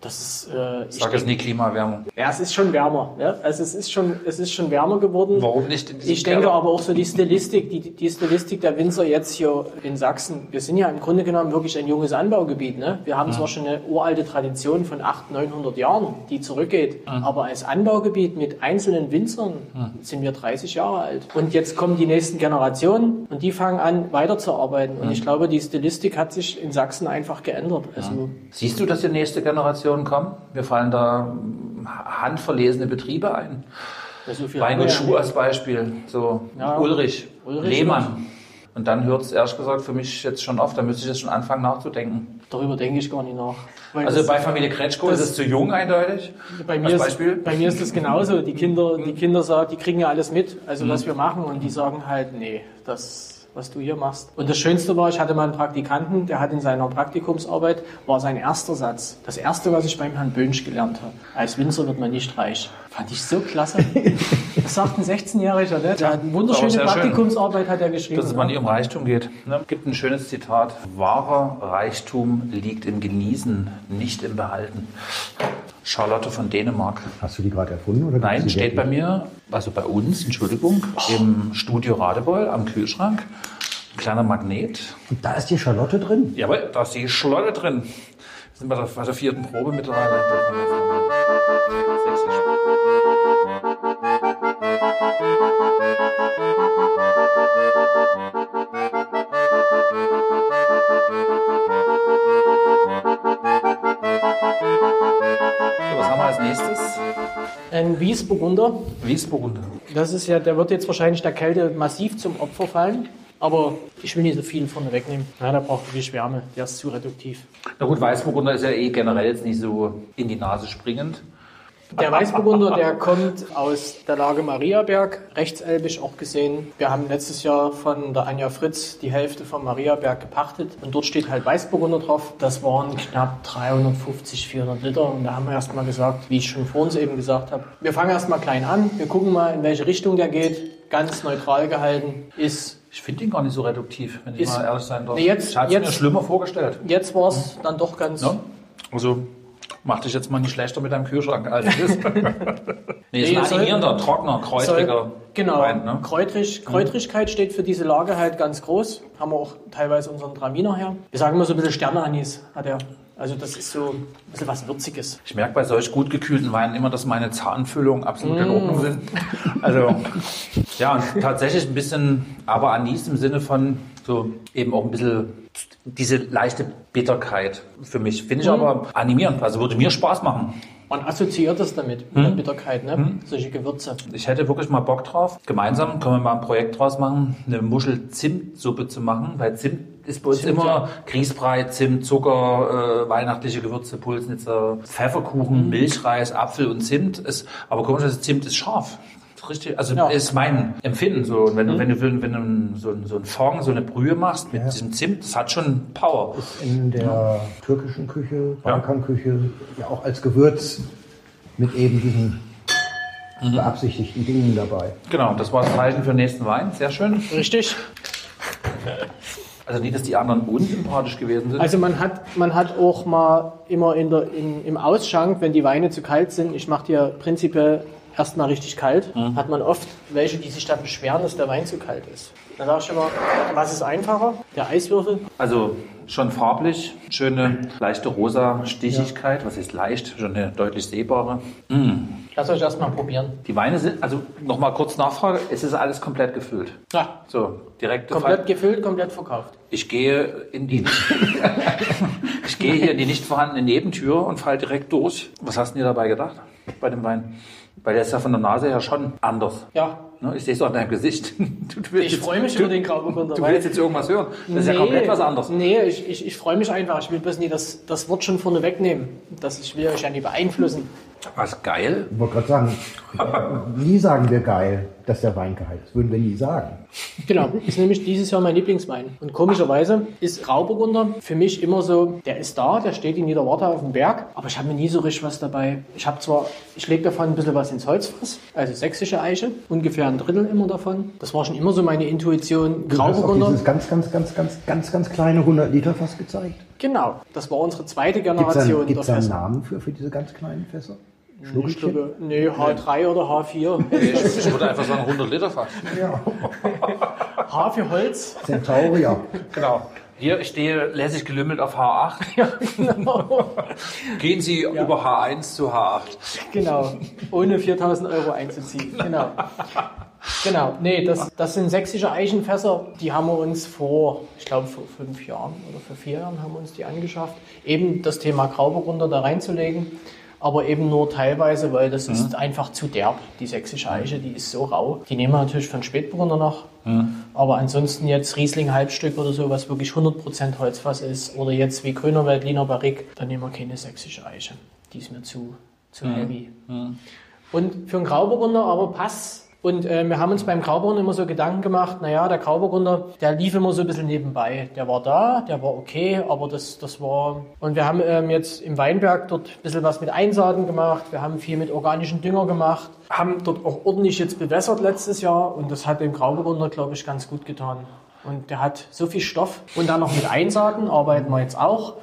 Das ist, äh, ich Sag es nie Klimaerwärmung. ja, es ist schon wärmer. Ja? Also es ist schon, es ist schon wärmer geworden. Warum nicht Ich denke Keller? aber auch so die Stilistik, die, die Stilistik der Winzer jetzt hier in Sachsen. Wir sind ja im Grunde genommen wirklich ein junges Anbaugebiet. Ne? Wir haben zwar schon eine uralte Tradition von 800, 900 Jahren, die zurückgeht, aber als Anbaugebiet mit einzelnen Winzern sind wir 30 Jahre alt. Und jetzt kommen die nächsten Generationen und die fangen an weiterzuarbeiten. Und ich glaube, die Stilistik hat sich in Sachsen einfach geändert. Also Siehst du, dass die nächste Generation kommt? Mir fallen da handverlesene Betriebe ein. so viel Wein haben wir und ja Schuh als Beispiel. So Ja. Ulrich, Ulrich Lehmann. Und dann hört es ehrlich gesagt für mich jetzt schon auf, da müsste ich jetzt schon anfangen nachzudenken. Darüber denke ich gar nicht nach. Also bei Familie Kretschko ist es zu jung eindeutig. Bei mir, Als ist, Beispiel? bei mir ist das genauso. Die Kinder, die Kinder sagen, die kriegen ja alles mit, also Mhm. was wir machen, und die sagen halt, nee, das, was du hier machst. Und das Schönste war, ich hatte mal einen Praktikanten, der hat in seiner Praktikumsarbeit, war sein erster Satz, das erste, was ich beim Herrn Bönsch gelernt habe. Als Winzer wird man nicht reich. Fand ich so klasse. <laughs> Das sagt ein 16-Jähriger, ne? Der hat eine wunderschöne sehr schön. Praktikumsarbeit hat er geschrieben. Dass es mal nicht um Reichtum geht. Ne? gibt ein schönes Zitat. Wahrer Reichtum liegt im Genießen, nicht im Behalten. Charlotte von Dänemark. Hast du die gerade erfunden? Oder Nein, steht bei mir, also bei uns, Entschuldigung, im Studio Radebeul am Kühlschrank. Ein kleiner Magnet. Und da ist die Charlotte drin. Jawohl, da ist die Schlotte drin. Wir sind bei der, bei der vierten Probe mittlerweile. Sächsisch. So, was haben wir als nächstes? Ein Wiesburgunder. Wiesburgunder. Das ist ja, der wird jetzt wahrscheinlich der Kälte massiv zum Opfer fallen. Aber ich will nicht so viel vorne wegnehmen. Ja, der braucht wirklich Wärme. Der ist zu reduktiv. Na gut, Weißburgunder ist ja eh generell jetzt nicht so in die Nase springend. Der Weißburgunder, der kommt aus der Lage Mariaberg, rechtselbisch auch gesehen. Wir haben letztes Jahr von der Anja Fritz die Hälfte vom Mariaberg gepachtet und dort steht halt Weißburgunder drauf. Das waren knapp 350, 400 Liter und da haben wir erstmal gesagt, wie ich schon vor uns eben gesagt habe, wir fangen erstmal klein an, wir gucken mal, in welche Richtung der geht. Ganz neutral gehalten ist Ich finde ihn gar nicht so reduktiv, wenn ich Ist- mal ehrlich sein darf. Nee, jetzt- ich hatte es mir schlimmer vorgestellt. Jetzt war es dann doch ganz. Ja? Also, mach dich jetzt mal nicht schlechter mit deinem Kühlschrank, als es ist. <laughs> nee, ist Nee, ein animierender, trockener, kräutriger Soll- genau, Wein. Ne? Kräutrig, Kräutrigkeit steht für diese Lage halt ganz groß. Haben wir auch teilweise unseren Traminer her. Wir sagen immer so ein bisschen Sterneanis hat er. Also das ist so ein bisschen was Würziges. Ich merke bei solch gut gekühlten Weinen immer, dass meine Zahnfüllungen absolut in Mm. Ordnung sind. Also, ja, und tatsächlich ein bisschen, aber Anis im Sinne von so eben auch ein bisschen diese leichte Bitterkeit für mich. Finde Mm. ich aber animierend. Also würde mir Spaß machen. Man assoziiert das damit, mit der Bitterkeit, ne? Solche Gewürze. Ich hätte wirklich mal Bock drauf. Gemeinsam können wir mal ein Projekt draus machen, eine Muschel-Zimt-Suppe zu machen, weil Zimt ist bei uns Zimt, immer ja. Grießbrei, Zimt, Zucker, äh, weihnachtliche Gewürze, Pulsnitzer, Pfefferkuchen, Mhm. Milchreis, Apfel und Zimt. Ist, aber komischerweise Zimt ist scharf. Ist Richtig, also Ja. ist mein Empfinden so. Und wenn, du wenn du, wenn du so, ein- so ein Fond, so eine Brühe machst mit diesem Zimt, das hat schon Power. in der türkischen Küche, Balkanküche, ja auch als Gewürz mit eben diesen beabsichtigten Dingen dabei. Genau, das war das Zeichen für den nächsten Wein. Sehr schön. Richtig. Also nicht, dass die anderen unsympathisch gewesen sind. Also man hat, man hat auch mal immer in der, in, im Ausschank, wenn die Weine zu kalt sind, ich mache ja prinzipiell erstmal richtig kalt, hat man oft welche, die sich dann beschweren, dass der Wein zu kalt ist. Dann sag ich immer, was ist einfacher? Der Eiswürfel? Also schon farblich, schöne leichte rosa Stichigkeit. Was ist leicht? Schon eine deutlich sehbare. Lasst euch erstmal probieren. Die Weine sind, also nochmal kurz Nachfrage, es ist alles komplett gefüllt. Ja, So, direkt komplett gefüllt, komplett verkauft. Ich gehe in die <laughs> Ich gehe hier in die nicht vorhandene Nebentür und falle direkt durch. Was hast du dir dabei gedacht bei dem Wein? Weil der ist ja von der Nase her schon anders. Ja, Ne? Ich sehe es doch an deinem Gesicht. <laughs> Ich freue mich du, über den Grauburgunder. Du willst jetzt irgendwas hören. Das ist ja komplett was anderes. Nee, ich, ich, ich freue mich einfach. Ich will bloß nie das, das Wort schon vorne wegnehmen. Das, ich will euch ja nie beeinflussen. Was geil. Ich wollte gerade sagen, nie sagen wir geil, dass der Wein geil ist. Würden wir nie sagen. Genau, ist nämlich dieses Jahr mein Lieblingswein. Und komischerweise ist Grauburgunder für mich immer so, der ist da, der steht in jeder Warte auf dem Berg, aber ich habe mir nie so richtig was dabei. Ich habe zwar, ich lege davon ein bisschen was ins Holzfass, also sächsische Eiche, ungefähr ein Drittel immer davon. Das war schon immer so meine Intuition. Du hast Grauburgunder, dieses ganz, ganz, ganz, ganz, ganz, ganz kleine 100 Liter Fass gezeigt. genau, das war unsere zweite Gibt es Generation einen. Namen für, für diese ganz kleinen Fässer? Schnuckelchen? nee, H3 oder H4. Ich, ich würde einfach sagen 100 Liter Fass. Ja. <laughs> H für Holz. Centaurier. Genau. Hier ich stehe lässig gelümmelt auf H8. <laughs> Genau. Gehen Sie über H1 zu H8. Genau, ohne 4000 Euro einzuziehen. Genau. Genau, nee, das, das sind sächsische Eichenfässer, die haben wir uns vor, ich glaube vor fünf Jahren oder vor vier Jahren haben wir uns die angeschafft. Eben das Thema Grauburgunder da reinzulegen, aber eben nur teilweise, weil das ist einfach zu derb, die sächsische Eiche, die ist so rau. Die nehmen wir natürlich von Spätburgunder noch, aber ansonsten jetzt Riesling Halbstück oder so, was wirklich 100% Holzfass ist, oder jetzt wie Grüner Veltliner Barrique, dann nehmen wir keine sächsische Eiche. Die ist mir zu, zu heavy. Und für einen Grauburgunder aber passt. Und äh, wir haben uns beim Grauburgunder immer so Gedanken gemacht, naja, der Grauburgunder, der lief immer so ein bisschen nebenbei. Der war da, der war okay, aber das, das war... Und wir haben ähm, jetzt im Weinberg dort ein bisschen was mit Einsaaten gemacht, wir haben viel mit organischen Dünger gemacht, haben dort auch ordentlich jetzt bewässert letztes Jahr und das hat dem Grauburgunder, glaube ich, ganz gut getan. Und der hat so viel Stoff. Und dann noch mit Einsaaten arbeiten wir jetzt auch,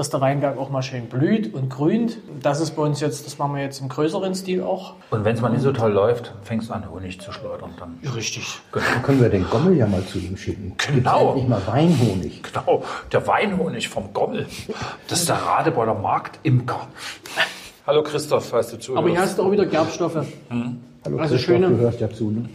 dass der Weinberg auch mal schön blüht und grünt. Das ist bei uns jetzt, das machen wir jetzt im größeren Stil auch. Und wenn es mal nicht so toll läuft, fängst du an, Honig zu schleudern. Dann. Richtig. Dann können wir den Gommel ja mal zu ihm schicken. Genau. endlich mal Weinhonig. Genau, der Weinhonig vom Gommel. Das ist der Radebeuler Marktimker. Hallo Christoph, falls du zuhörst. Aber hier hast du auch wieder Gerbstoffe. Hallo Also Christoph, schöne- du hörst ja zu. Ne?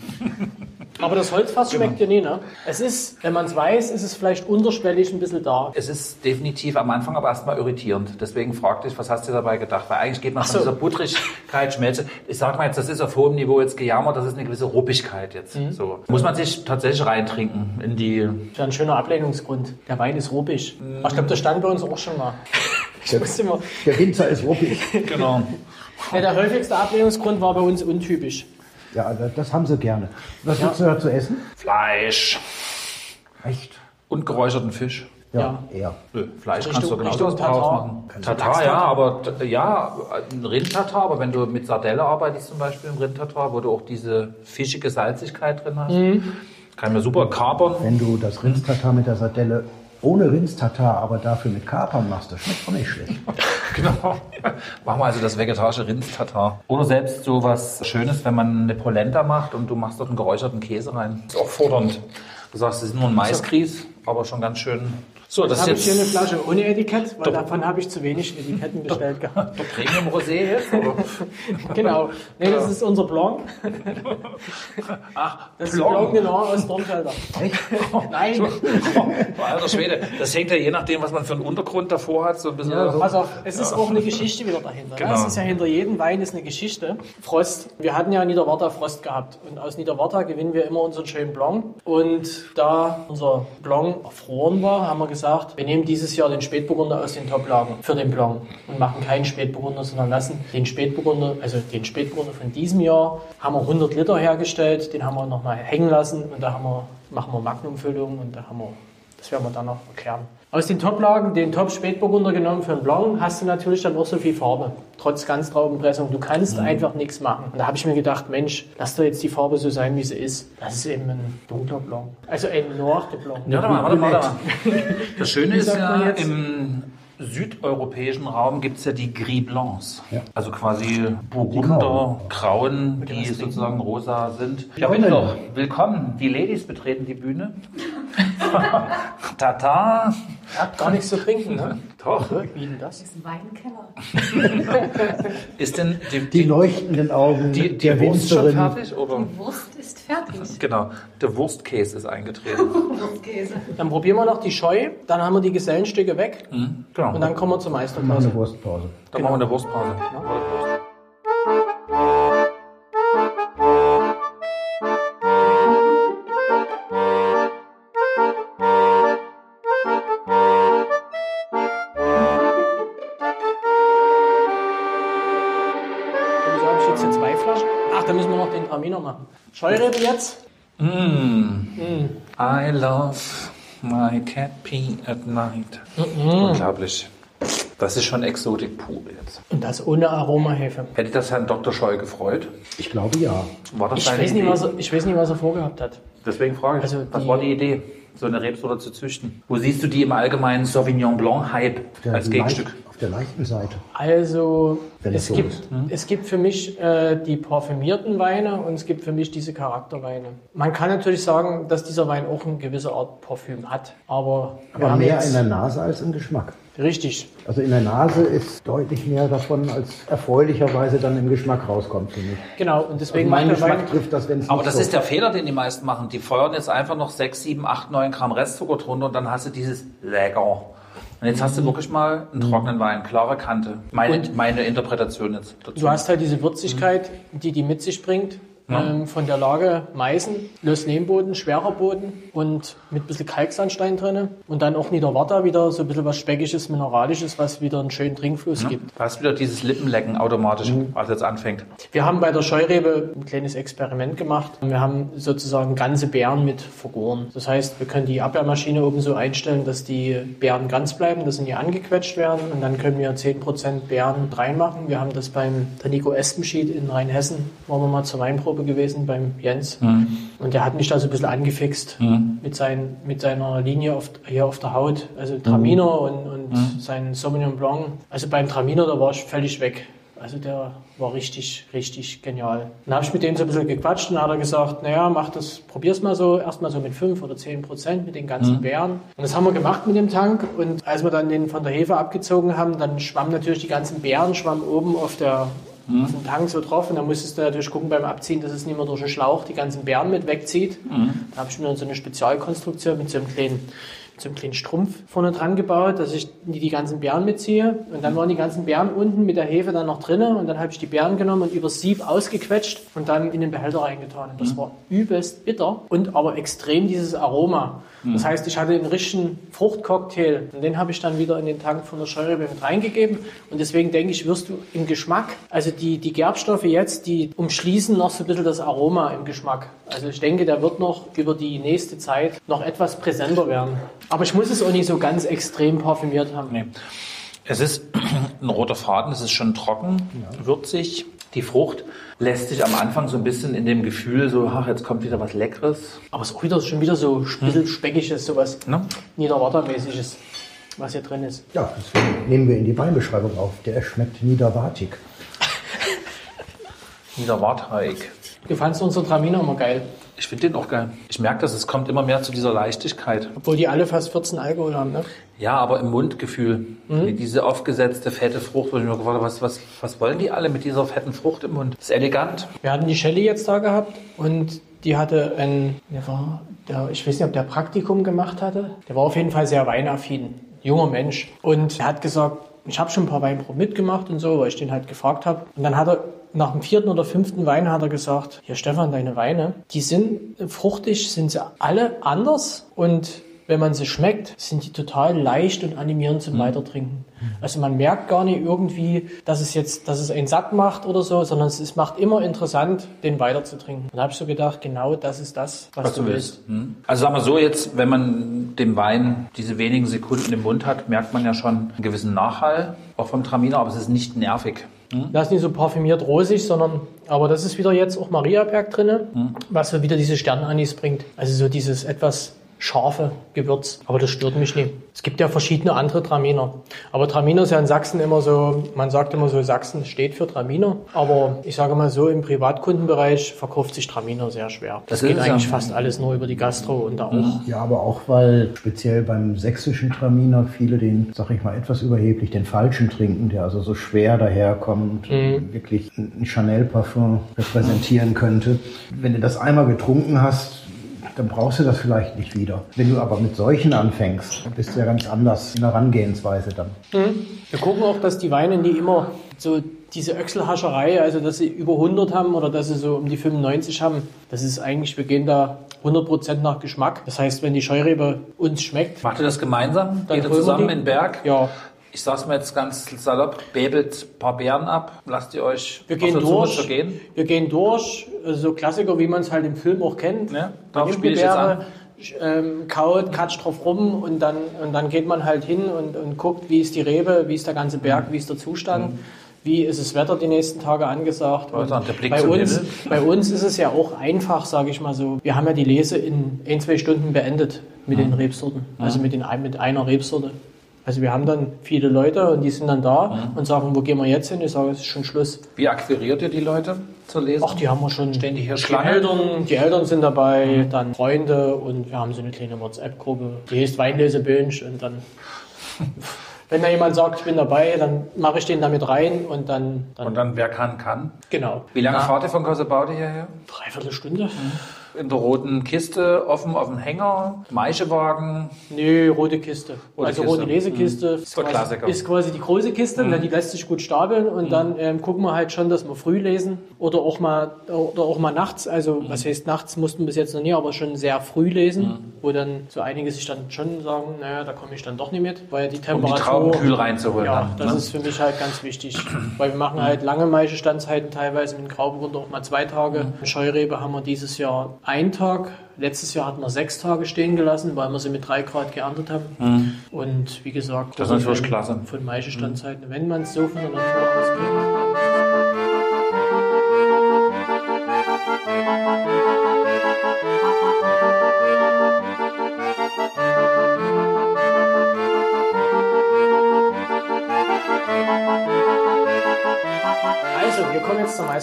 Aber das Holzfass schmeckt dir nie, ne? Es ist, wenn man es weiß, ist es vielleicht unterschwellig ein bisschen da. Es ist definitiv am Anfang aber erstmal irritierend. Deswegen fragte ich, was hast du dabei gedacht? Weil eigentlich geht man Ach von so. dieser Buttrigkeit, Schmelze. Ich sag mal jetzt, das ist auf hohem Niveau jetzt gejammert, das ist eine gewisse Ruppigkeit jetzt. Mhm. So. Muss man sich tatsächlich reintrinken in die. Das ist ja ein schöner Ablehnungsgrund. Der Wein ist ruppig. Aber ich glaube, das stand bei uns auch schon mal. <laughs> Immer, Der Winzer ist ruppig. <laughs> Genau. ja, der häufigste Ablehnungsgrund war bei uns untypisch. Ja, das- haben sie gerne. Was willst du dazu essen? Fleisch. Echt? Und geräucherten Fisch. Ja, eher. Nö, Fleisch Richtung- kannst du genauso Richtung was Tatar. machen. Tatar, ja, aber ja, ein Rindtatar, aber wenn du mit Sardelle arbeitest zum Beispiel im Rindtatar, wo du auch diese fischige Salzigkeit drin hast, Mhm. kann man super kapern. Wenn du das Rindstatar mit der Sardelle ohne Rindstatar, aber dafür mit Kapern machst, das schmeckt auch nicht schlecht. <laughs> Genau. Machen wir also das vegetarische Rindstatar. Oder selbst so was Schönes, wenn man eine Polenta macht und du machst dort einen geräucherten Käse rein. Ist auch fordernd. Du sagst, es ist nur ein Maisgrieß, aber schon ganz schön. So, das Habe ist ich hier eine jetzt Flasche ohne Etikett, weil davon habe ich zu wenig Etiketten bestellt gehabt. der Premium Rosé jetzt? <laughs> Genau. Nee, das ist unser Blanc. <laughs> Ach, Das ist Blanc Noir aus Dornfelder. <laughs> Nein. Alter Schwede, das hängt ja je nachdem, was man für einen Untergrund davor hat, so ein bisschen. Ja, so. Pass auf, es ist auch eine Geschichte wieder dahinter. Genau. Ne? Es ist ja hinter jedem Wein ist eine Geschichte. Frost. Wir hatten ja in Niederwarta Frost gehabt. Und aus Niederwarta gewinnen wir immer unseren schönen Blanc. Und da unser Blanc erfroren war, haben wir gesagt, wir nehmen dieses Jahr den Spätburgunder aus den Toplagen für den Blanc und machen keinen Spätburgunder, sondern lassen den Spätburgunder, also den Spätburgunder von diesem Jahr, haben wir 100 Liter hergestellt, den haben wir nochmal hängen lassen und da haben wir, machen wir Magnumfüllung und da haben wir das werden wir dann noch erklären. Aus den Toplagen den Top-Spätburgunder genommen für einen Blanc hast du natürlich dann auch so viel Farbe. Trotz Ganztraubenpressung. Du kannst Mhm. einfach nichts machen. Und da habe ich mir gedacht, Mensch, lass doch jetzt die Farbe so sein, wie sie ist. Das ist eben ein dunkler Blanc. Also ein Noir de Blanc. Ja, warte mal, warte mal, warte mal. <laughs> Das Schöne ist ja, im südeuropäischen Raum gibt es ja die Gris Blancs. Ja. Also quasi Burgunder, Grauen, die sozusagen rosa sind. Ja, bitte doch. Willkommen. Die Ladies betreten die Bühne. <laughs> Tata. Hat gar nichts zu trinken, ne? Doch. Wie denn das? Das ist ein Weinkeller. Ist denn die, Die die, leuchtenden Augen die, der die Wurst schon fertig? Oder? Die Wurst ist fertig. <laughs> Genau. Der Wurstkäse ist eingetreten. <laughs> Wurstkäse. Dann probieren wir noch die Scheu, dann haben wir die Gesellenstücke weg Mhm. Genau. und dann kommen wir zur Machen Meisterpause. eine Wurstpause. Dann machen wir eine Wurstpause. Wieso I love my cat pee at night. Unglaublich. Das ist schon Exotik pur jetzt. Und das ohne Aromahefe. Hätte das Herrn Dr. Scheu gefreut? Ich glaube ja. War das Ich seine weiß, nicht, Idee? was er, ich weiß nicht, was er vorgehabt hat. Deswegen frage ich, Also was war die Idee, so eine Rebsorte zu züchten? Wo siehst du die im allgemeinen Sauvignon Blanc Hype Der als Gegenstück? Auf der leichten Seite. Also, es so gibt, ist. es gibt für mich äh, die parfümierten Weine und es gibt für mich diese Charakterweine. Man kann natürlich sagen, dass dieser Wein auch eine gewisse Art Parfüm hat. Aber, Aber mehr in der Nase als im Geschmack. Richtig. Also in der Nase ist deutlich mehr davon, als erfreulicherweise dann im Geschmack rauskommt für mich. Genau, und Also deswegen mein macht der Geschmack Wein, trifft das, wenn es Aber das so ist der Fehler, den die meisten machen. Die feuern jetzt einfach noch 6, 7, 8, 9 Gramm Restzucker drunter und dann hast du dieses Lecker. Und jetzt hast du wirklich mal einen trockenen Wein, klare Kante. Meine, meine Interpretation jetzt dazu. Du hast halt diese Würzigkeit, die die mit sich bringt. Ähm, von der Lage Meißen, Lösnehmboden, schwerer Boden und mit ein bisschen Kalksandstein drin. Und dann auch Niederwarta wieder so ein bisschen was Speckiges, Mineralisches, was wieder einen schönen Trinkfluss gibt. Du hast wieder dieses Lippenlecken automatisch, als jetzt anfängt. Wir haben bei der Scheurebe ein kleines Experiment gemacht. Wir haben sozusagen ganze Beeren mit vergoren. Das heißt, wir können die Abwehrmaschine oben so einstellen, dass die Beeren ganz bleiben, dass sie nie angequetscht werden. Und dann können wir 10% Beeren reinmachen. Wir haben das beim der Nico Espenschied in Rheinhessen, waren wir mal zur Weinprobe gewesen, beim Jens. Und der hat mich da so ein bisschen angefixt mit, sein, mit seiner Linie auf, hier auf der Haut. Also Traminer und, und sein Sauvignon Blanc. Also beim Traminer, da war ich völlig weg. Also der war richtig, richtig genial. Dann habe ich mit dem so ein bisschen gequatscht und hat er gesagt, naja, mach das, probier's mal so, erstmal so mit 5 oder 10 Prozent mit den ganzen Beeren. Und das haben wir gemacht mit dem Tank und als wir dann den von der Hefe abgezogen haben, dann schwammen natürlich die ganzen Beeren, schwammen oben auf der auf dem Tank so drauf. Und dann musstest du natürlich gucken beim Abziehen, dass es nicht mehr durch den Schlauch die ganzen Beeren mit wegzieht. Da habe ich mir dann so eine Spezialkonstruktion mit so einem kleinen so einen kleinen Strumpf vorne dran gebaut, dass ich die, ganzen Beeren mitziehe. Und dann waren die ganzen Beeren unten mit der Hefe dann noch drinnen. Und dann habe ich die Beeren genommen und übers Sieb ausgequetscht und dann in den Behälter reingetan. Und das war übelst bitter und aber extrem dieses Aroma. Das heißt, ich hatte einen richtigen Fruchtcocktail und den habe ich dann wieder in den Tank von der Scheurebe mit reingegeben. Und deswegen denke ich, wirst du im Geschmack, also die, die Gerbstoffe jetzt, die umschließen noch so ein bisschen das Aroma im Geschmack. Also ich denke, der wird noch über die nächste Zeit noch etwas präsenter werden. Aber ich muss es auch nicht so ganz extrem parfümiert haben. Nee. Es ist <clears throat> ein roter Faden, es ist schon trocken, würzig. Die Frucht lässt sich am Anfang so ein bisschen in dem Gefühl so, ach, jetzt kommt wieder was Leckeres. Aber es ist auch wieder, schon wieder so ein bisschen speckiges, sowas Ne? Niederwatermäßiges, was hier drin ist. Ja, deswegen nehmen wir in die Weinbeschreibung auf. Der schmeckt niederwartig. <laughs> Niederwarteig. Du fandst unsere Traminer immer geil, Ich finde den auch geil. Ich merke das, es kommt immer mehr zu dieser Leichtigkeit. obwohl die alle fast 14 Alkohol haben. Ne? Ja, aber im Mundgefühl. Wie Diese aufgesetzte fette Frucht, wo ich mir gefragt habe, was, was, was wollen die alle mit dieser fetten Frucht im Mund? ist elegant. Wir hatten die Shelly jetzt da gehabt und die hatte ein, der war, der, ich weiß nicht, ob der Praktikum gemacht hatte. Der war auf jeden Fall sehr weinaffin, junger Mensch. Und er hat gesagt, ich habe schon ein paar Weinproben mitgemacht und so, weil ich den halt gefragt habe. Und dann hat er nach dem vierten oder fünften Wein hat er gesagt, hier Stefan, deine Weine, die sind fruchtig, sind sie alle anders und wenn man sie schmeckt, sind die total leicht und animierend zum Weitertrinken. Also man merkt gar nicht irgendwie, dass es jetzt, dass es einen satt macht oder so, sondern es ist- macht immer interessant, den weiterzutrinken. Und da habe ich so gedacht, genau das ist das, was, Was du willst. willst. Hm. Also sagen wir so, jetzt, wenn man den Wein diese wenigen Sekunden im Mund hat, merkt man ja schon einen gewissen Nachhall, auch vom Traminer, aber es ist nicht nervig. Das ist nicht so parfümiert rosig, sondern, aber das ist wieder jetzt auch Mariaberg drinne, was so wieder diese Sternanis bringt. Also so dieses etwas scharfe Gewürz. Aber das stört mich nicht. Es gibt ja verschiedene andere Traminer. Aber Traminer ist ja in Sachsen immer so, man sagt immer so, Sachsen steht für Traminer. Aber ich sage mal so, im Privatkundenbereich verkauft sich Traminer sehr schwer. Das, Das geht ja. eigentlich fast alles nur über die Gastro und da auch. Ja, aber auch weil speziell beim sächsischen Traminer viele den, sag ich mal, etwas überheblich, den falschen trinken, der also so schwer daherkommt, wirklich ein Chanel-Parfum repräsentieren könnte. Wenn du das einmal getrunken hast, dann brauchst du das vielleicht nicht wieder. Wenn du aber mit solchen anfängst, dann bist du ja ganz anders in der Herangehensweise dann. Wir gucken auch, dass die Weine nie immer so diese Öchselhascherei, also dass sie über 100 haben oder dass sie so um die 95 haben, das ist eigentlich, wir gehen da 100% nach Geschmack. Das heißt, wenn die Scheurebe uns schmeckt, Macht ihr das gemeinsam? Dann Geht ihr zusammen die. in den Berg? ja, Ich sag's mir jetzt ganz salopp, bebelt ein paar Beeren ab, lasst ihr euch wir gehen Zunge durch. zergehen. Wir gehen durch, also so Klassiker, wie man es halt im Film auch kennt. Ja, darauf spiele ich jetzt an. Ähm, kaut, katscht drauf rum und dann, und dann geht man halt hin und, und guckt, wie ist die Rebe, wie ist der ganze Mhm. Berg, wie ist der Zustand. Wie ist das Wetter die nächsten Tage angesagt? Bei, uns, bei uns ist es ja auch einfach, sage ich mal so. Wir haben ja die Lese in ein, zwei Stunden beendet mit den Rebsorten, also mit, den, mit einer Rebsorte. Also wir haben dann viele Leute und die sind dann da und sagen, wo gehen wir jetzt hin? Ich sage, es ist schon Schluss. Wie akquiriert ihr die Leute zur Lesung? Ach, die haben wir schon. Stehen die hier die Schlange? Eltern, die Eltern sind dabei, dann Freunde und wir haben so eine kleine WhatsApp-Gruppe, die heißt Weinlesebönsch und dann, <laughs> wenn da jemand sagt, ich bin dabei, dann mache ich den damit rein und dann, dann, Und dann, wer kann, kann. genau. Wie lange Na, fahrt ihr von Kosebaute hierher? Dreiviertel Stunde? In der roten Kiste, offen auf dem Hänger, Maischewagen. Nö, rote Kiste. Rote also Kiste. rote Lesekiste ist, der quasi, Klassiker. ist quasi die große Kiste, ne, die lässt sich gut stapeln und dann ähm, gucken wir halt schon, dass wir früh lesen oder auch mal oder auch mal nachts. Also was heißt nachts mussten wir bis jetzt noch nie, aber schon sehr früh lesen, wo dann so einige sich dann schon sagen, naja, da komme ich dann doch nicht mit, weil die Um die Temperatur Trauben kühl reinzuholen. ja, dann, das ne? ist für mich halt ganz wichtig, <clears throat> weil wir machen halt lange Maischestandszeiten teilweise mit Grauburgunder auch mal zwei Tage. Scheurebe haben wir dieses Jahr einen Tag. Letztes Jahr hatten wir sechs Tage stehen gelassen, weil wir sie mit drei Grad geerntet haben. Und wie gesagt, Mhm. Das ist natürlich von- klasse. Von Maischestandszeiten, wenn man es so von der Natur aus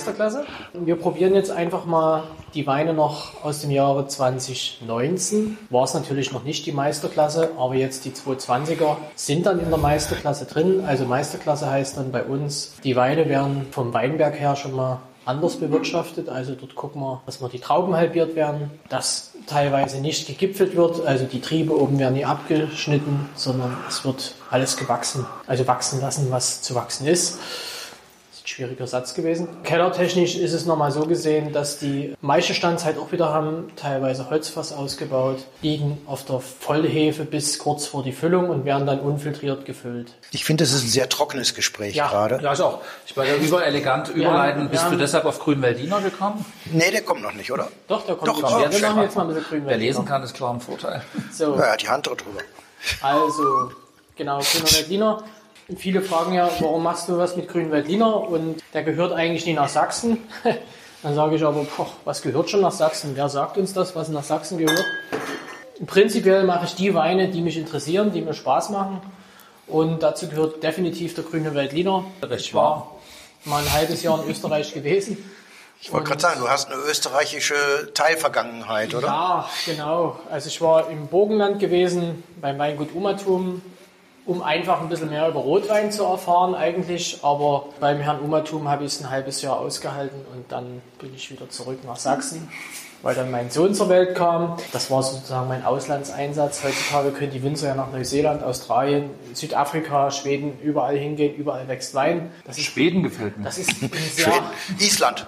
Meisterklasse. Wir probieren jetzt einfach mal die Weine noch aus dem Jahre 2019. War es natürlich noch nicht die Meisterklasse, aber jetzt die 220er sind dann in der Meisterklasse drin. Also Meisterklasse heißt dann bei uns, die Weine werden vom Weinberg her schon mal anders bewirtschaftet. Also dort gucken wir, dass wir die Trauben halbiert werden, dass teilweise nicht gegipfelt wird. Also die Triebe oben werden nie abgeschnitten, sondern es wird alles gewachsen. Also wachsen lassen, was zu wachsen ist. Das ist ein schwieriger Satz gewesen. Kellertechnisch ist es nochmal so gesehen, dass die Maischestandzeit auch wieder haben, teilweise Holzfass ausgebaut, liegen auf der Vollhefe bis kurz vor die Füllung und werden dann unfiltriert gefüllt. Ich finde, das ist ein sehr trockenes Gespräch Ja. gerade. Ja, ist auch. Ich war ja über elegant überleiten. Bist ja. du deshalb auf Grünwaldiner gekommen? Nee, der kommt noch nicht, oder? Doch, da kommt Doch, die komm, Wir ja, machen jetzt mal ein bisschen grün. Wer lesen kann, ist klar ein Vorteil. So. Ja, die Hand drüber. Also, genau, Grüner Veltliner. Viele fragen ja, warum machst du was mit Grünen Veltliner? Und der gehört eigentlich nicht nach Sachsen. <laughs> Dann sage ich aber, boah, was gehört schon nach Sachsen? Wer sagt uns das, was nach Sachsen gehört? Prinzipiell mache ich die Weine, die mich interessieren, die mir Spaß machen. Und dazu gehört definitiv der Grüne Veltliner. Recht Ich war mal ein halbes Jahr in Österreich <laughs> gewesen. Ich wollte gerade sagen, du hast eine österreichische Teilvergangenheit, oder? Ja, genau. Also ich war im Burgenland gewesen, beim Weingut Umatum, um einfach ein bisschen mehr über Rotwein zu erfahren eigentlich. Aber beim Herrn Umatum habe ich es ein halbes Jahr ausgehalten und dann bin ich wieder zurück nach Sachsen, weil dann mein Sohn zur Welt kam. Das war sozusagen mein Auslandseinsatz. Heutzutage können die Winzer ja nach Neuseeland, Australien, Südafrika, Schweden überall hingehen, überall wächst Wein. Das ist, Schweden gefällt mir. das ist ein sehr... Island.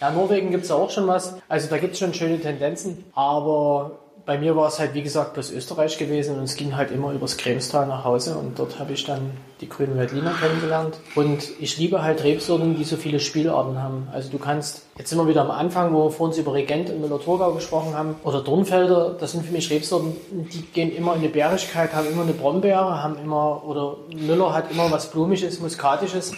Ja, Norwegen gibt es ja auch schon was. Also da gibt es schon schöne Tendenzen. Aber bei mir war es halt, wie gesagt, bloß Österreich gewesen und es ging halt immer übers Kremstal nach Hause und dort habe ich dann die grünen Veltliner kennengelernt. Und ich liebe halt Rebsorten, die so viele Spielarten haben. Also du kannst, jetzt sind wir wieder am Anfang, wo wir vorhin über Regent und Müller-Thurgau gesprochen haben, oder Dornfelder, das sind für mich Rebsorten, die gehen immer in die Bärigkeit, haben immer eine Brombeere, haben immer, oder Müller hat immer was Blumiges, Muskatisches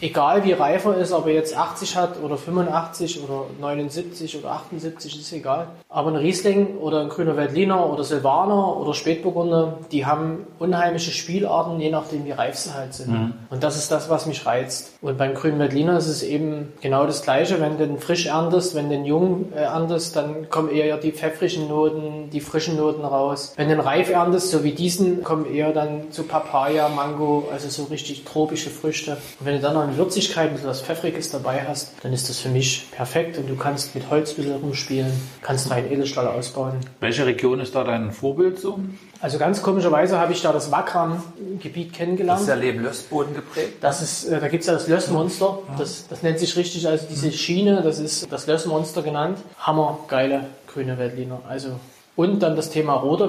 egal wie reif er ist, ob er jetzt 80 hat oder 85 oder 79 oder 78, ist egal. Aber ein Riesling oder ein grüner Veltliner oder Silvaner oder Spätburgunder, die haben unheimliche Spielarten, je nachdem wie reif sie halt sind. Und das ist das, was mich reizt. Und beim grünen Veltliner ist es eben genau das Gleiche. Wenn du den frisch erntest, wenn du den jung äh, erntest, dann kommen eher die pfeffrigen Noten, die frischen Noten raus. Wenn du den reif erntest, so wie diesen, kommen eher dann zu Papaya, Mango, also so richtig tropische Früchte. Und wenn du dann noch eine Würzigkeit, ein bisschen was Pfeffriges dabei hast, dann ist das für mich perfekt und du kannst mit Holz ein bisschen rumspielen, kannst rein Edelstahl ausbauen. Welche Region ist da dein Vorbild so? Also ganz komischerweise habe ich da das Wakram-Gebiet Das kennengelernt. ist ja Leben Löstboden geprägt. Das ist, äh, da gibt es ja das Lössmonster. Das, das nennt sich richtig, also diese Schiene, das ist das Lössmonster genannt. Hammergeile grüne Veltliner. Also, und dann das Thema roter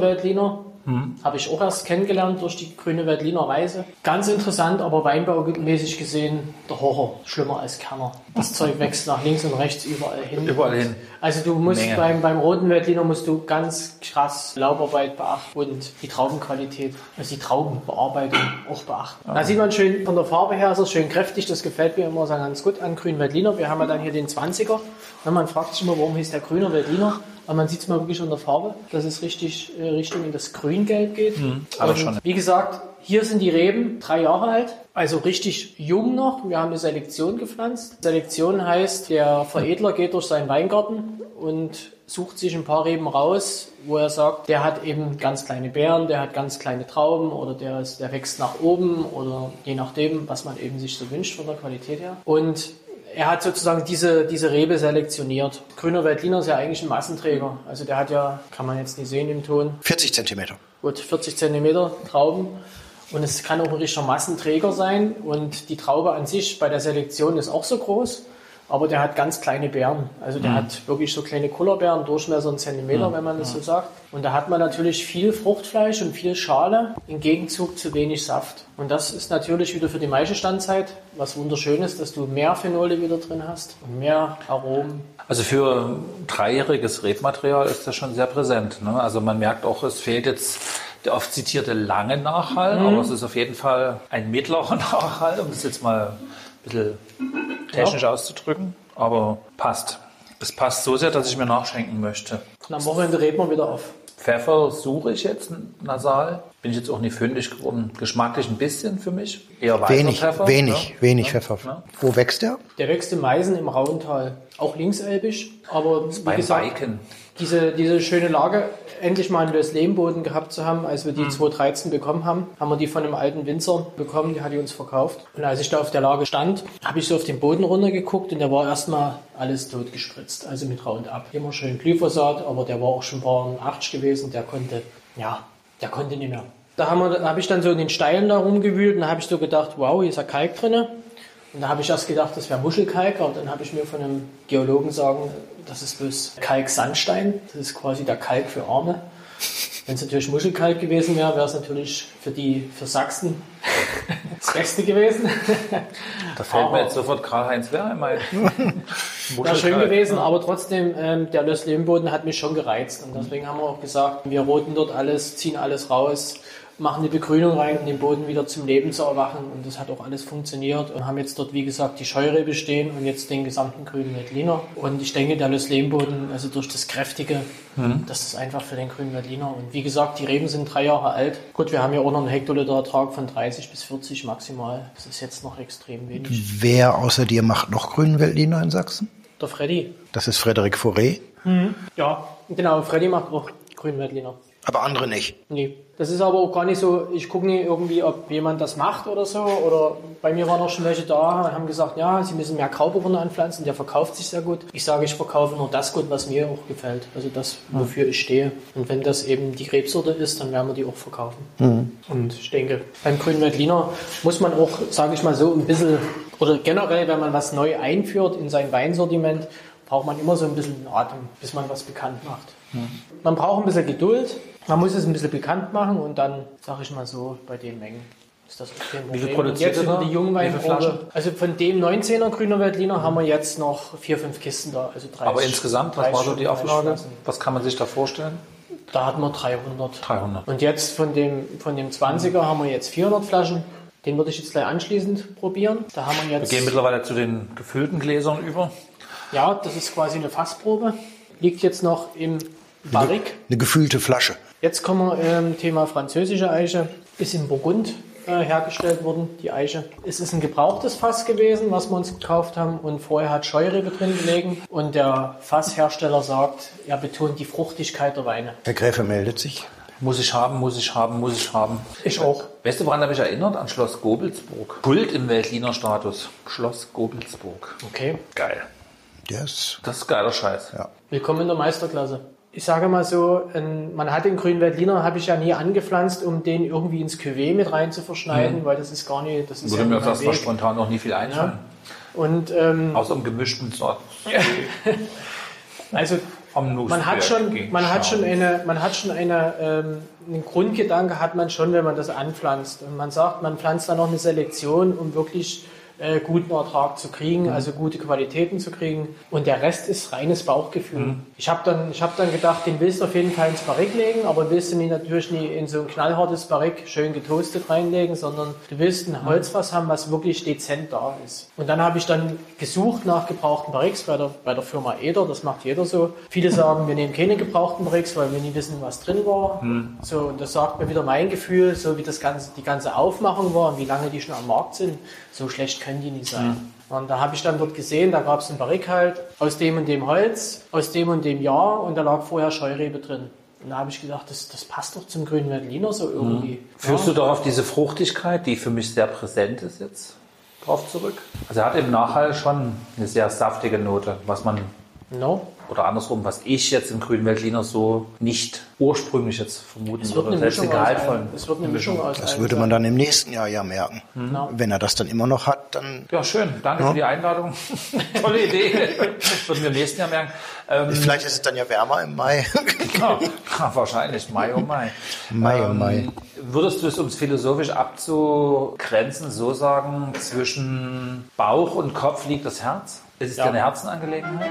Veltliner. Habe ich auch erst kennengelernt durch die grüne Veltliner Reise. Ganz interessant, aber weinbaumäßig gesehen der Horror. Schlimmer als Kerner. Das <laughs> Zeug wächst nach links und rechts überall hin. Überall hin. Also du musst Menge. beim, beim roten Veltliner musst du ganz krass Laubarbeit beachten und die Traubenqualität, also die Traubenbearbeitung auch beachten. Da sieht man schön von der Farbe her, ist es schön kräftig, das gefällt mir immer ganz gut an grünen Veltliner. Wir haben ja dann hier den 20er. Und man fragt sich immer, warum hieß der grüner Veltliner? Aber man sieht es mal wirklich an der Farbe, dass es richtig äh, Richtung in das Grüngelb geht. aber Und schon. Wie gesagt, hier sind die Reben drei Jahre alt, also richtig jung noch. Wir haben eine Selektion gepflanzt. Selektion heißt, der Veredler geht durch seinen Weingarten und sucht sich ein paar Reben raus, wo er sagt, der hat eben ganz kleine Beeren, der hat ganz kleine Trauben oder der, ist, der wächst nach oben oder je nachdem, was man eben sich so wünscht von der Qualität her. Und er hat sozusagen diese, diese Rebe selektioniert. Grüner Veltliner ist ja eigentlich ein Massenträger. Also der hat ja, kann man jetzt nicht sehen im Ton, 40 Zentimeter. gut 40 Zentimeter Trauben. Und es kann auch ein richtiger Massenträger sein. Und die Traube an sich bei der Selektion ist auch so groß. Aber der hat ganz kleine Beeren. Also der hat wirklich so kleine Kullerbeeren, Durchmesser einen Zentimeter, wenn man das so sagt. Und da hat man natürlich viel Fruchtfleisch und viel Schale, im Gegenzug zu wenig Saft. Und das ist natürlich wieder für die Maischestandzeit was wunderschön ist, dass du mehr Phenole wieder drin hast und mehr Aromen. Also für dreijähriges Rebmaterial ist das schon sehr präsent. Ne? Also man merkt auch, es fehlt jetzt der oft zitierte lange Nachhall, aber es ist auf jeden Fall ein mittlerer <laughs> Nachhall, um es jetzt mal ein bisschen technisch auszudrücken. Aber passt. Es passt so sehr, dass ich mir nachschenken möchte. Und am Wochenende reden wir wieder auf. Pfeffer suche ich jetzt nasal. Bin ich jetzt auch nicht fündig geworden. Geschmacklich ein bisschen für mich. Eher weißer Wenig, Pfeffer. wenig, ja. wenig ja. Pfeffer. Ja. Wo wächst der? Der wächst in Meisen im Rauental, auch linkselbisch, aber wie Beim gesagt, Biken. diese, diese schöne Lage, endlich mal einen Löslehmboden gehabt zu haben, als wir die 2013 bekommen haben, haben wir die von einem alten Winzer bekommen, die hat die uns verkauft. Und als ich da auf der Lage stand, habe ich so auf den Boden runtergeguckt und der war erstmal alles tot gespritzt, also mit Roundup. Immer schön Glyphosat, aber der war auch schon ein paar 80 gewesen, der konnte, ja, der konnte nicht mehr. Da habe hab ich dann so in den Steilen da rumgewühlt und da habe ich so gedacht, wow, hier ist ja Kalk drinne. Und da habe ich erst gedacht, das wäre Muschelkalk, aber dann habe ich mir von einem Geologen sagen, das ist bloß Kalksandstein. Das ist quasi der Kalk für Arme. Wenn es natürlich Muschelkalk gewesen wäre, wäre es natürlich für die für Sachsen <laughs> das Beste gewesen. Da fällt Aber- mir jetzt sofort Karl-Heinz Werheim ein. Wäre <laughs> schön gewesen, aber trotzdem, ähm, der Löslehmboden hat mich schon gereizt. Und deswegen haben wir auch gesagt, wir roten dort alles, ziehen alles raus, machen eine Begrünung rein, um den Boden wieder zum Leben zu erwachen. Und das hat auch alles funktioniert. Und haben jetzt dort, wie gesagt, die Scheurebe stehen und jetzt den gesamten grünen Veltliner. Und ich denke, der Löslehmboden, also durch das Kräftige, das ist einfach für den grünen Veltliner. Und wie gesagt, die Reben sind drei Jahre alt. Gut, wir haben ja auch noch einen Hektoliter Ertrag von 30 bis 40 maximal. Das ist jetzt noch extrem wenig. Wer außer dir macht noch grünen Veltliner in Sachsen? Der Freddy, Das ist Frederik Fauré, Ja, genau. Freddy macht auch Grünweltliner. aber andere nicht. Nee. Das ist aber auch gar nicht so, ich gucke nie irgendwie, ob jemand das macht oder so. Oder bei mir waren auch schon welche da und haben gesagt, ja, sie müssen mehr Grauburgunder anpflanzen, der verkauft sich sehr gut. Ich sage, ich verkaufe nur das gut, was mir auch gefällt. Also das, wofür ich stehe. Und wenn das eben die Krebsorte ist, dann werden wir die auch verkaufen. Und ich denke, beim grünen Veltliner muss man auch, sage ich mal so, ein bisschen, oder generell, wenn man was neu einführt in sein Weinsortiment, braucht man immer so ein bisschen Atem, bis man was bekannt macht. Man braucht ein bisschen Geduld, man muss es ein bisschen bekannt machen und dann, sage ich mal so, bei den Mengen ist das kein Wie viel Problem. Und produziert jetzt ihr über die Jungweinprobe. Also von dem 19er grüner Veltliner haben wir jetzt noch vier, fünf Kisten da. Also 30, Aber insgesamt, was 30 war so die 30 Auflage? Was kann man sich da vorstellen? Da hatten wir 300. 300. Und jetzt von dem, von dem 20er haben wir jetzt 400 Flaschen. Den würde ich jetzt gleich anschließend probieren. Da haben wir Wir jetzt. gehen mittlerweile zu den gefüllten Gläsern über. Ja, das ist quasi eine Fassprobe. Liegt jetzt noch im Barrik. Eine gefühlte Flasche. Jetzt kommen wir ähm, Thema französische Eiche. Ist in Burgund äh, hergestellt worden, die Eiche. Es ist ein gebrauchtes Fass gewesen, was wir uns gekauft haben. Und vorher hat Scheurebe drin gelegen. Und der Fasshersteller sagt, er betont die Fruchtigkeit der Weine. Herr Gräfe meldet sich. Muss ich haben, muss ich haben, muss ich haben. Ich auch. Weißt du, woran er mich erinnert? An Schloss Gobelsburg. Kult im Veltliner Status. Schloss Gobelsburg. Okay. Geil. Ist, Das ist geiler Scheiß. ja. Willkommen in der Meisterklasse. Ich sage mal so, ein, man hat den grünen Veltliner, habe ich ja nie angepflanzt, um den irgendwie ins Cuvée mit rein zu verschneiden, weil das ist gar nicht, das ist Würde ja mir das mal spontan noch nie viel einfallen. Und ähm, Außer im gemischten Sorten. <laughs> also man hat schon, man hat schon eine, man hat schon eine, ähm, einen Grundgedanke hat man schon, wenn man das anpflanzt. Und man sagt, man pflanzt dann noch eine Selektion, um wirklich äh, guten Ertrag zu kriegen, Mhm. also gute Qualitäten zu kriegen. Und der Rest ist reines Bauchgefühl. Mhm. Ich habe dann, ich hab dann gedacht, den willst du auf jeden Fall ins Barrik legen, aber willst du nicht natürlich nicht in so ein knallhartes Barrik schön getoastet reinlegen, sondern du willst Mhm. ein Holzfass haben, was wirklich dezent da ist. Und dann habe ich dann gesucht nach gebrauchten Barriks bei der, bei der Firma Eder, das macht jeder so. Viele sagen, wir nehmen keine gebrauchten Barriks, weil wir nie wissen, was drin war. So, und das sagt mir wieder mein Gefühl, so wie das ganze, die ganze Aufmachung war und wie lange die schon am Markt sind, so schlecht können die nicht sein. Und da habe ich dann dort gesehen, da gab es einen Barrik halt aus dem und dem Holz, aus dem und dem Jahr und da lag vorher Scheurebe drin. Und da habe ich gedacht, das, das passt doch zum grünen Veltliner so irgendwie. Führst du doch auf diese Fruchtigkeit, die für mich sehr präsent ist jetzt, drauf zurück? Also er hat im Nachhall schon eine sehr saftige Note, was man, No? Oder andersrum, was ich jetzt im grünen Veltliner so nicht ursprünglich jetzt vermuten Es wird würde. eine Selbst Mischung die aus gehaltvollen. allem. Es wird eine Mischung aus Das würde man dann im nächsten Jahr ja merken. Ja. Wenn er das dann immer noch hat, dann Ja, schön. Danke für die Einladung. <laughs> Tolle Idee. Das <laughs> würden wir im nächsten Jahr merken. Ähm, vielleicht ist es dann ja wärmer im Mai. <laughs> ja, wahrscheinlich Mai, oh Mai. Mai, oh Mai. Ähm, Würdest du es, um es philosophisch abzugrenzen, so sagen, zwischen Bauch und Kopf liegt das Herz? Ist es Ja. dir eine Herzenangelegenheit?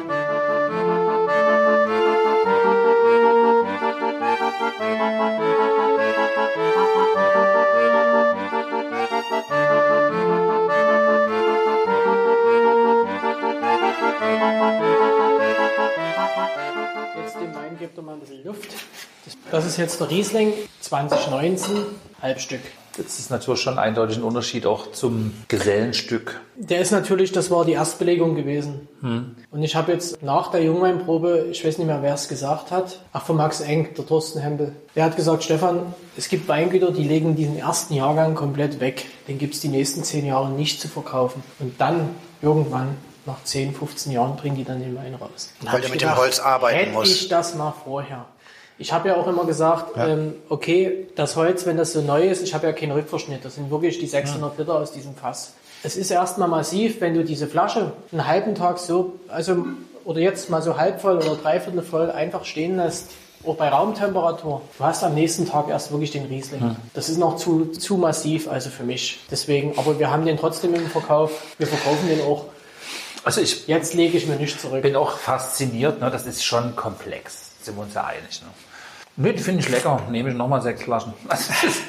Ein bisschen Luft. Das- ist jetzt der Riesling 2019 Halbstück. Das ist natürlich schon eindeutig ein Unterschied auch zum Gesellenstück. Der ist natürlich, das war die Erstbelegung gewesen. Und ich habe jetzt nach der Jungweinprobe, ich weiß nicht mehr, wer es gesagt hat, ach von Max Eng, der Thorsten Hempel, der hat gesagt, Stefan, es gibt Weingüter, die legen diesen ersten Jahrgang komplett weg. Den gibt es die nächsten zehn Jahre nicht zu verkaufen. Und dann irgendwann nach 10, 15 Jahren bringen die dann den Wein raus. Dann Weil ich mit dem Holz arbeiten hätte muss. ich das mal vorher. Ich habe ja auch immer gesagt, ähm, okay, das Holz, wenn das so neu ist, ich habe ja keinen Rückverschnitt, das sind wirklich die 600 Liter aus diesem Fass. Es ist erstmal massiv, wenn du diese Flasche einen halben Tag so, also oder jetzt mal so halb voll oder dreiviertel voll einfach stehen lässt, auch bei Raumtemperatur. Du hast am nächsten Tag erst wirklich den Riesling. Das ist noch zu, zu massiv, also für mich. Deswegen, aber wir haben den trotzdem im Verkauf. Wir verkaufen den auch. Also ich Jetzt lege ich mir nicht zurück. bin auch fasziniert, ne? das ist schon komplex, sind wir uns ja einig. Ne? Nö, die finde ich lecker, nehme ich nochmal sechs Flaschen. <laughs> Das ist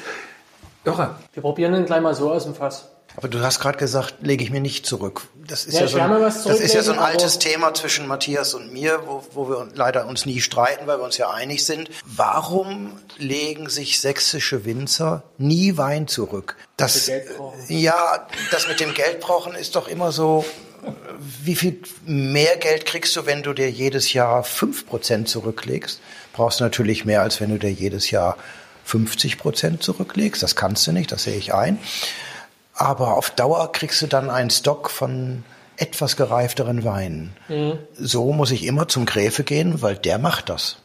irre. Wir probieren den gleich mal so aus dem Fass. Aber du hast gerade gesagt, lege ich mir nicht zurück. Das ist Ja, ja, so, ein, das ist ja so ein altes Thema zwischen Matthias und mir, wo, wo wir leider uns nie streiten, weil wir uns ja einig sind. Warum legen sich sächsische Winzer nie Wein zurück? Das, brauchen. ja, das mit dem Geld brauchen ist doch immer so, wie viel mehr Geld kriegst du, wenn du dir jedes Jahr 5% zurücklegst? Brauchst du natürlich mehr, als wenn du dir jedes Jahr 50% zurücklegst. Das kannst du nicht, das sehe ich ein. Aber auf Dauer kriegst du dann einen Stock von etwas gereifteren Weinen. So muss ich immer zum Gräfe gehen, weil der macht das.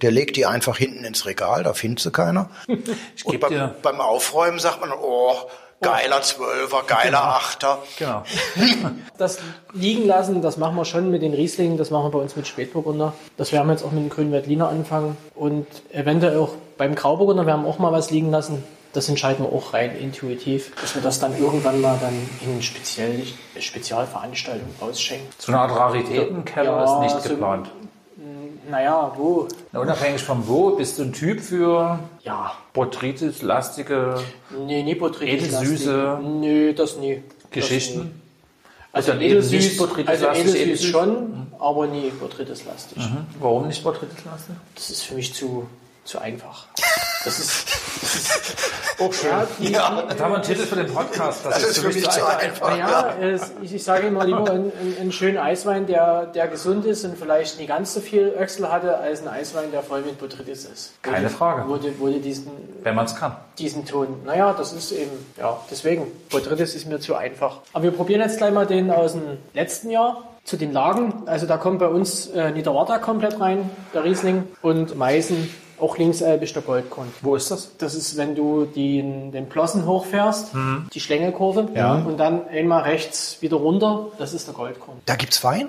Der legt die einfach hinten ins Regal, da findest du keiner. <laughs> Ich Und beim, beim Aufräumen sagt man, oh, geiler Zwölfer, geiler Achter. genau. <laughs> Das liegen lassen, das machen wir schon mit den Rieslingen, das machen wir bei uns mit Spätburgunder. Das werden wir jetzt auch mit dem grünen Veltliner anfangen und eventuell auch beim Grauburgunder werden wir auch mal was liegen lassen. Das entscheiden wir auch rein intuitiv, dass wir das dann irgendwann mal dann in speziell, Spezialveranstaltungen ausschenken. So eine Art Raritätenkeller Ja, ist nicht also- geplant. Naja, wo? Na, unabhängig vom Wo, bist du ein Typ für Ja, Botrytis, lastige nee, nie Botrytis. Edelsüße Nö, das nie. Das Geschichten? nie. Also nicht edelsüß, also edelsüß edelsüß? schon, aber nie Botrytis lastig. Mhm. Warum nicht Botrytis lastig? Das ist für mich zu, zu einfach. Das <laughs> das ist auch schön. Ja, die, Ja. Jetzt haben wir einen Titel für den Podcast. Das ist für mich zu einfach. Naja, es, ich, ich sage immer lieber einen, einen, schönen Eiswein, der, der gesund ist und vielleicht nicht ganz so viel Öchsel hatte, als ein Eiswein, der voll mit Botrytis ist. Wo Keine die- Frage. Wo die, wo die diesen, Wenn man es kann. diesen Ton. Naja, das ist eben, ja, deswegen. Botrytis ist mir zu einfach. Aber wir probieren jetzt gleich mal den aus dem letzten Jahr. Zu den Lagen. Also da kommt bei uns äh, Niederwarta komplett rein, der Riesling. Und Meißen, auch linkselbisch der Goldkorn. Wo ist das? Das ist, wenn du den, den Plossen hochfährst, die Schlängelkurve, Ja. und dann einmal rechts wieder runter, das ist der Goldkorn. Da gibt's Wein?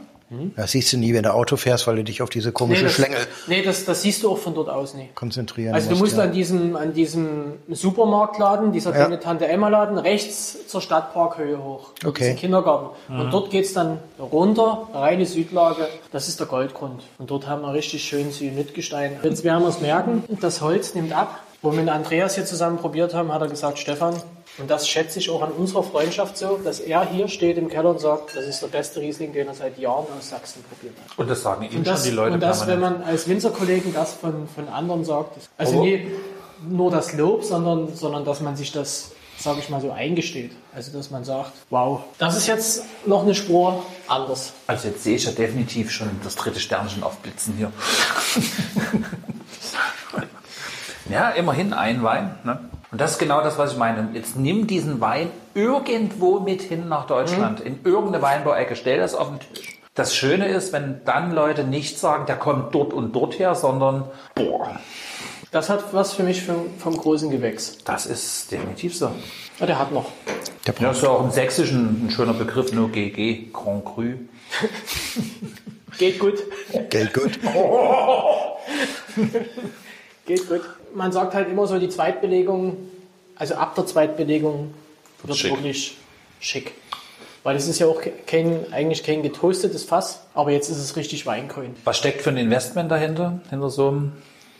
Das siehst du nie, wenn du Auto fährst, weil du dich auf diese komische das, Schlängel nee das, das siehst du auch von dort aus nicht. konzentrieren Also du musst ja. an diesem, an diesem Supermarktladen, dieser Ja. kleine Tante-Emma-Laden, rechts zur Stadtparkhöhe hoch. Okay. ist ein Kindergarten. Und dort geht's dann runter, reine Südlage, das ist der Goldgrund. Und dort haben wir richtig schön Syenitgestein. Jetzt werden wir es merken, das Holz nimmt ab. Wo wir mit Andreas hier zusammen probiert haben, hat er gesagt, Stefan, und das schätze ich auch an unserer Freundschaft so, dass er hier steht im Keller und sagt, das ist der beste Riesling, den er seit Jahren aus Sachsen probiert hat. Und das sagen das, schon die Leute und das wenn man als Winzerkollegen das von, von anderen sagt, also Aber- nie nur das Lob, sondern, sondern dass man sich das, sage ich mal so, eingesteht. Also dass man sagt, wow, das ist jetzt noch eine Spur anders. Also jetzt sehe ich ja definitiv schon das dritte Sternchen aufblitzen hier. <laughs> ja, immerhin ein Wein. Ne? Und das ist genau das, was ich meine. Jetzt nimm diesen Wein irgendwo mit hin nach Deutschland, in irgendeine Weinbauecke, stell das auf den Tisch. Das Schöne ist, wenn dann Leute nicht sagen, der kommt dort und dort her, sondern boah, Das hat was für mich vom, vom großen Gewächs. das ist definitiv so. Ja, der hat noch. Der Ja, ist ja auch im Sächsischen ein schöner Begriff, nur GG, Grand Cru. <laughs> Geht gut. Geld gut. Geht gut. <laughs> Man sagt halt immer so, die Zweitbelegung, also ab der Zweitbelegung wird schick. wirklich schick. Weil es ist ja auch kein, eigentlich kein getoastetes Fass, aber jetzt ist es richtig weingrün. Was steckt für ein Investment dahinter, hinter so einem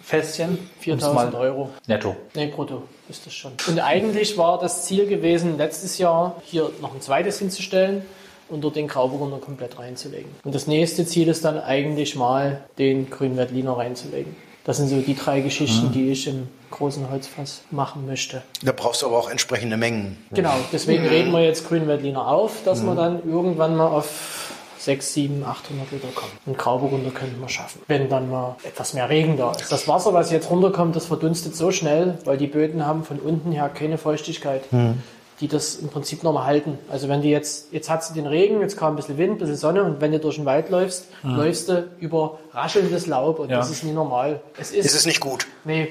Fässchen? Um's 4000 mal- Euro. Netto. Nee, brutto ist das schon. Und eigentlich war das Ziel gewesen, letztes Jahr hier noch ein zweites hinzustellen und dort den Grauburgunder komplett reinzulegen. Und das nächste Ziel ist dann eigentlich mal den grünen Veltliner reinzulegen. Das sind so die drei Geschichten, die ich im großen Holzfass machen möchte. Da brauchst du aber auch entsprechende Mengen. Genau, deswegen reden wir jetzt Grünwettliner auf, dass wir dann irgendwann mal auf 6, 7, 800 Liter kommen. Und Grauburgunder könnten wir schaffen, wenn dann mal etwas mehr Regen da ist. Das Wasser, was jetzt runterkommt, das verdunstet so schnell, weil die Böden haben von unten her keine Feuchtigkeit. Die das im Prinzip nochmal halten. Also wenn du jetzt, jetzt hat sie den Regen, jetzt kam ein bisschen Wind, ein bisschen Sonne und wenn du durch den Wald läufst, läufst du über raschelndes Laub und Ja. das ist nie normal. Es ist, Ist es nicht gut? Nee.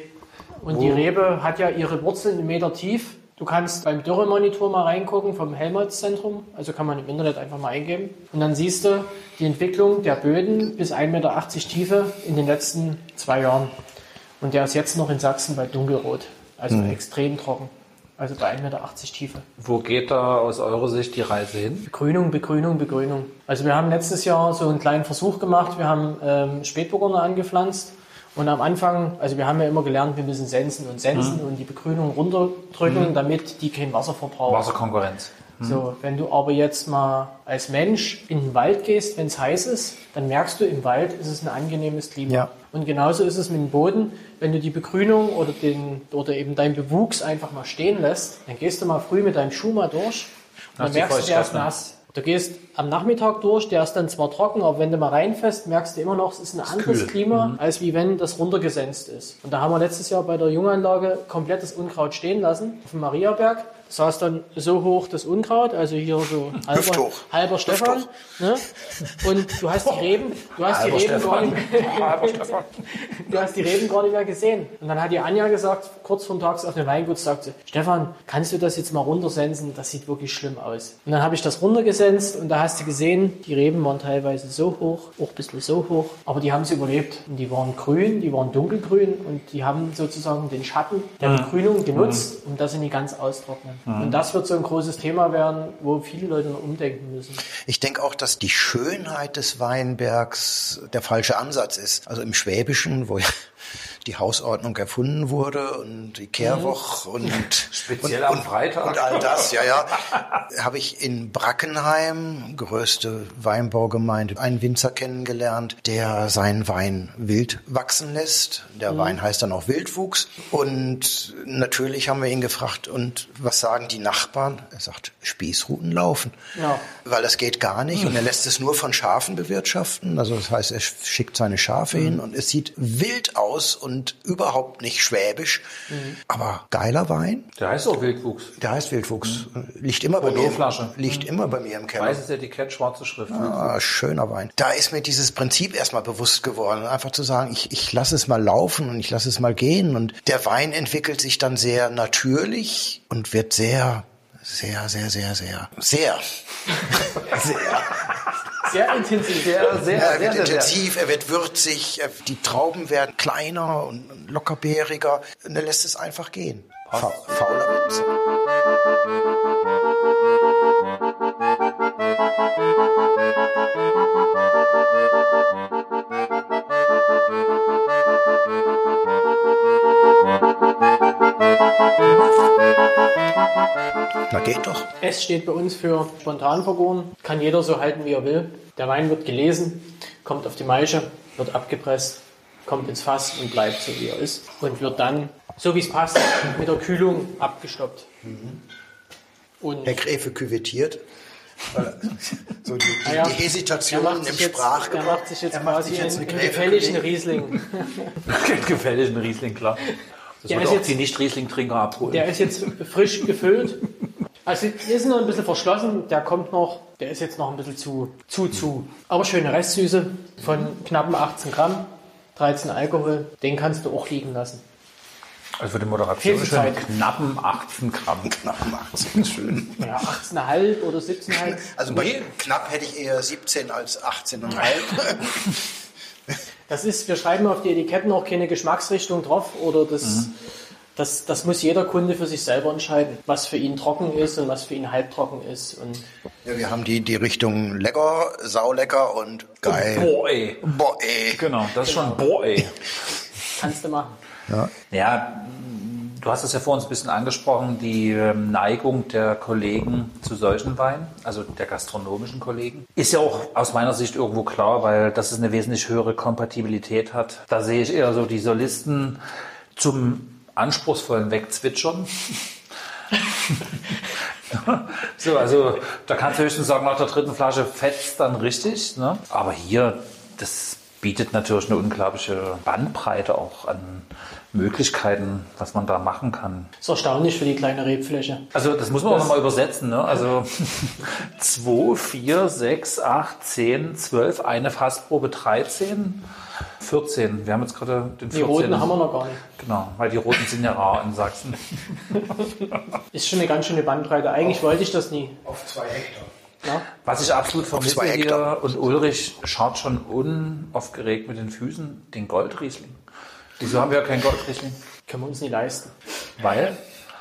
Und die Rebe hat ja ihre Wurzeln einen Meter tief. Du kannst beim Dürremonitor mal reingucken vom Helmholtz-Zentrum. Also kann man im Internet einfach mal eingeben. Und dann siehst du die Entwicklung der Böden bis 1,80 Meter Tiefe in den letzten zwei Jahren. Und der ist jetzt noch in Sachsen bei Dunkelrot. Also extrem trocken. Also bei 1,80 Meter Tiefe. Wo geht da aus eurer Sicht die Reise hin? Begrünung, Begrünung, Begrünung. Also wir haben letztes Jahr so einen kleinen Versuch gemacht. Wir haben ähm, Spätburgunder angepflanzt. Und am Anfang, also wir haben ja immer gelernt, wir müssen sensen und sensen und die Begrünung runterdrücken, damit die kein Wasser verbrauchen. Wasserkonkurrenz. So, wenn du aber jetzt mal als Mensch in den Wald gehst, wenn es heiß ist, dann merkst du, im Wald ist es ein angenehmes Klima. Ja. Und genauso ist es mit dem Boden. Wenn du die Begrünung oder, den, oder eben deinen Bewuchs einfach mal stehen lässt, dann gehst du mal früh mit deinem Schuh mal durch und dann merkst du, der ist nass. Du gehst am Nachmittag durch, der ist dann zwar trocken, aber wenn du mal reinfährst, merkst du immer noch, es ist ein anderes kühl. Klima, Mhm. als wie wenn das runtergesenzt ist. Und da haben wir letztes Jahr bei der Junganlage komplettes Unkraut stehen lassen, auf dem Mariaberg. Das saß dann so hoch das Unkraut, also hier so halber, halber Stefan. Ne? Und du hast die Reben, du hast die Reben gar nicht mehr, <laughs> du hast die Reben gar nicht mehr gesehen. Und dann hat die Anja gesagt, kurz vor Tags auf dem Weingut, sagt sie, Stefan, kannst du das jetzt mal runtersensen? Das sieht wirklich schlimm aus. Und dann habe ich das runtergesenzt und da hast du gesehen, die Reben waren teilweise so hoch, auch ein bisschen so hoch, aber die haben es überlebt. Und die waren grün, die waren dunkelgrün und die haben sozusagen den Schatten der Begrünung genutzt, um dass sie nicht ganz austrocknen. Und das wird so ein großes Thema werden, wo viele Leute noch umdenken müssen. Ich denke auch, dass die Schönheit des Weinbergs der falsche Ansatz ist. Also im Schwäbischen, wo ja die Hausordnung erfunden wurde und die Kehrwoch und, <laughs> Speziell und, am Freitag. und all das, ja, ja, <laughs> habe ich in Brackenheim, größte Weinbaugemeinde, einen Winzer kennengelernt, der seinen Wein wild wachsen lässt. Der Wein heißt dann auch Wildwuchs. Und natürlich haben wir ihn gefragt, und was sagen die Nachbarn? Er sagt, Spießruten laufen. Ja. Weil das geht gar nicht und er lässt es nur von Schafen bewirtschaften. Also das heißt, er schickt seine Schafe hin und es sieht wild aus und überhaupt nicht schwäbisch. Aber geiler Wein. Der heißt auch Wildwuchs. Der heißt Wildwuchs. Liegt immer bei mir. Bordeaux-Flasche. Liegt immer bei mir im Keller. Weißes Etikett, schwarze Schrift. Ah, schöner Wein. Da ist mir dieses Prinzip erstmal bewusst geworden. Einfach zu sagen, ich, ich lasse es mal laufen und ich lasse es mal gehen. Und der Wein entwickelt sich dann sehr natürlich und wird sehr, sehr, sehr, sehr, sehr, sehr, <laughs> sehr. Sehr intensiv. Sehr, sehr, Ja, er sehr, wird sehr, sehr. intensiv, er wird würzig, die Trauben werden kleiner und lockerbeeriger. Und er lässt es einfach gehen. Fa fauler Witz. Na geht doch. S steht bei uns für spontan vergoren. Kann jeder so halten, wie er will. Der Wein wird gelesen, kommt auf die Maische, wird abgepresst, kommt ins Fass und bleibt so, wie er ist. Und wird dann, so wie es passt, mit der Kühlung abgestoppt. Und Herr Gräfe küvettiert. So die, die, Ah ja, die er Hesitation im jetzt, er Sprachgebrauch. macht sich jetzt Er macht quasi sich jetzt einen, eine einen <laughs> gefälligen. Riesling. Gefällig ein Riesling, klar. Das Der wird ist auch jetzt- die Nicht-Riesling-Trinker abholen. Der ist jetzt frisch gefüllt. Also ist noch ein bisschen verschlossen, der kommt noch, der ist jetzt noch ein bisschen zu, zu, zu. Aber schöne Restsüße von knappen 18 Gramm, 13 Alkohol, den kannst du auch liegen lassen. also für die Moderation Zeit. knappen 18 Gramm. Knapp 18, schön. Ja, 18,5 oder 17,5. Also bei Nee. knapp hätte ich eher 17 als 18,5. Das ist, wir schreiben auf die Etiketten auch keine Geschmacksrichtung drauf oder das, das, das muss jeder Kunde für sich selber entscheiden, was für ihn trocken ist und was für ihn halbtrocken ist. Und ja, wir haben die, die Richtung lecker, saulecker und geil. Boah, ey. Boah, ey. Genau, das ist schon boah, ey. kannst du machen. Ja. Ja, Du hast es ja vor uns ein bisschen angesprochen, die ähm, Neigung der Kollegen zu solchen Weinen, also der gastronomischen Kollegen. Ist ja auch aus meiner Sicht irgendwo klar, weil das eine wesentlich höhere Kompatibilität hat. Da sehe ich eher so die Solisten zum anspruchsvollen Wegzwitschern. <laughs> so, also da kannst du höchstens sagen, nach der dritten Flasche fetzt dann richtig. Ne? Aber hier, das bietet natürlich eine unglaubliche Bandbreite auch an Möglichkeiten, was man da machen kann. Das ist erstaunlich für die kleine Rebfläche. Also das muss man auch nochmal übersetzen. Ne? Also 2, 4, 6, 8, 10, 12, eine Fassprobe 13, 14. Wir haben jetzt gerade den 14. Die roten haben wir noch gar nicht. Genau, weil die roten sind ja rar in Sachsen. <laughs> Ist schon eine ganz schöne Bandbreite. Eigentlich wollte ich das nie. Auf zwei Hektar. Ja? Was ich absolut vermisse zwei hier, Hektar. und Ulrich schaut schon unaufgeregt mit den Füßen, den Goldriesling. Wieso haben wir ja keinen Goldriesling? Können wir uns nie leisten. Weil,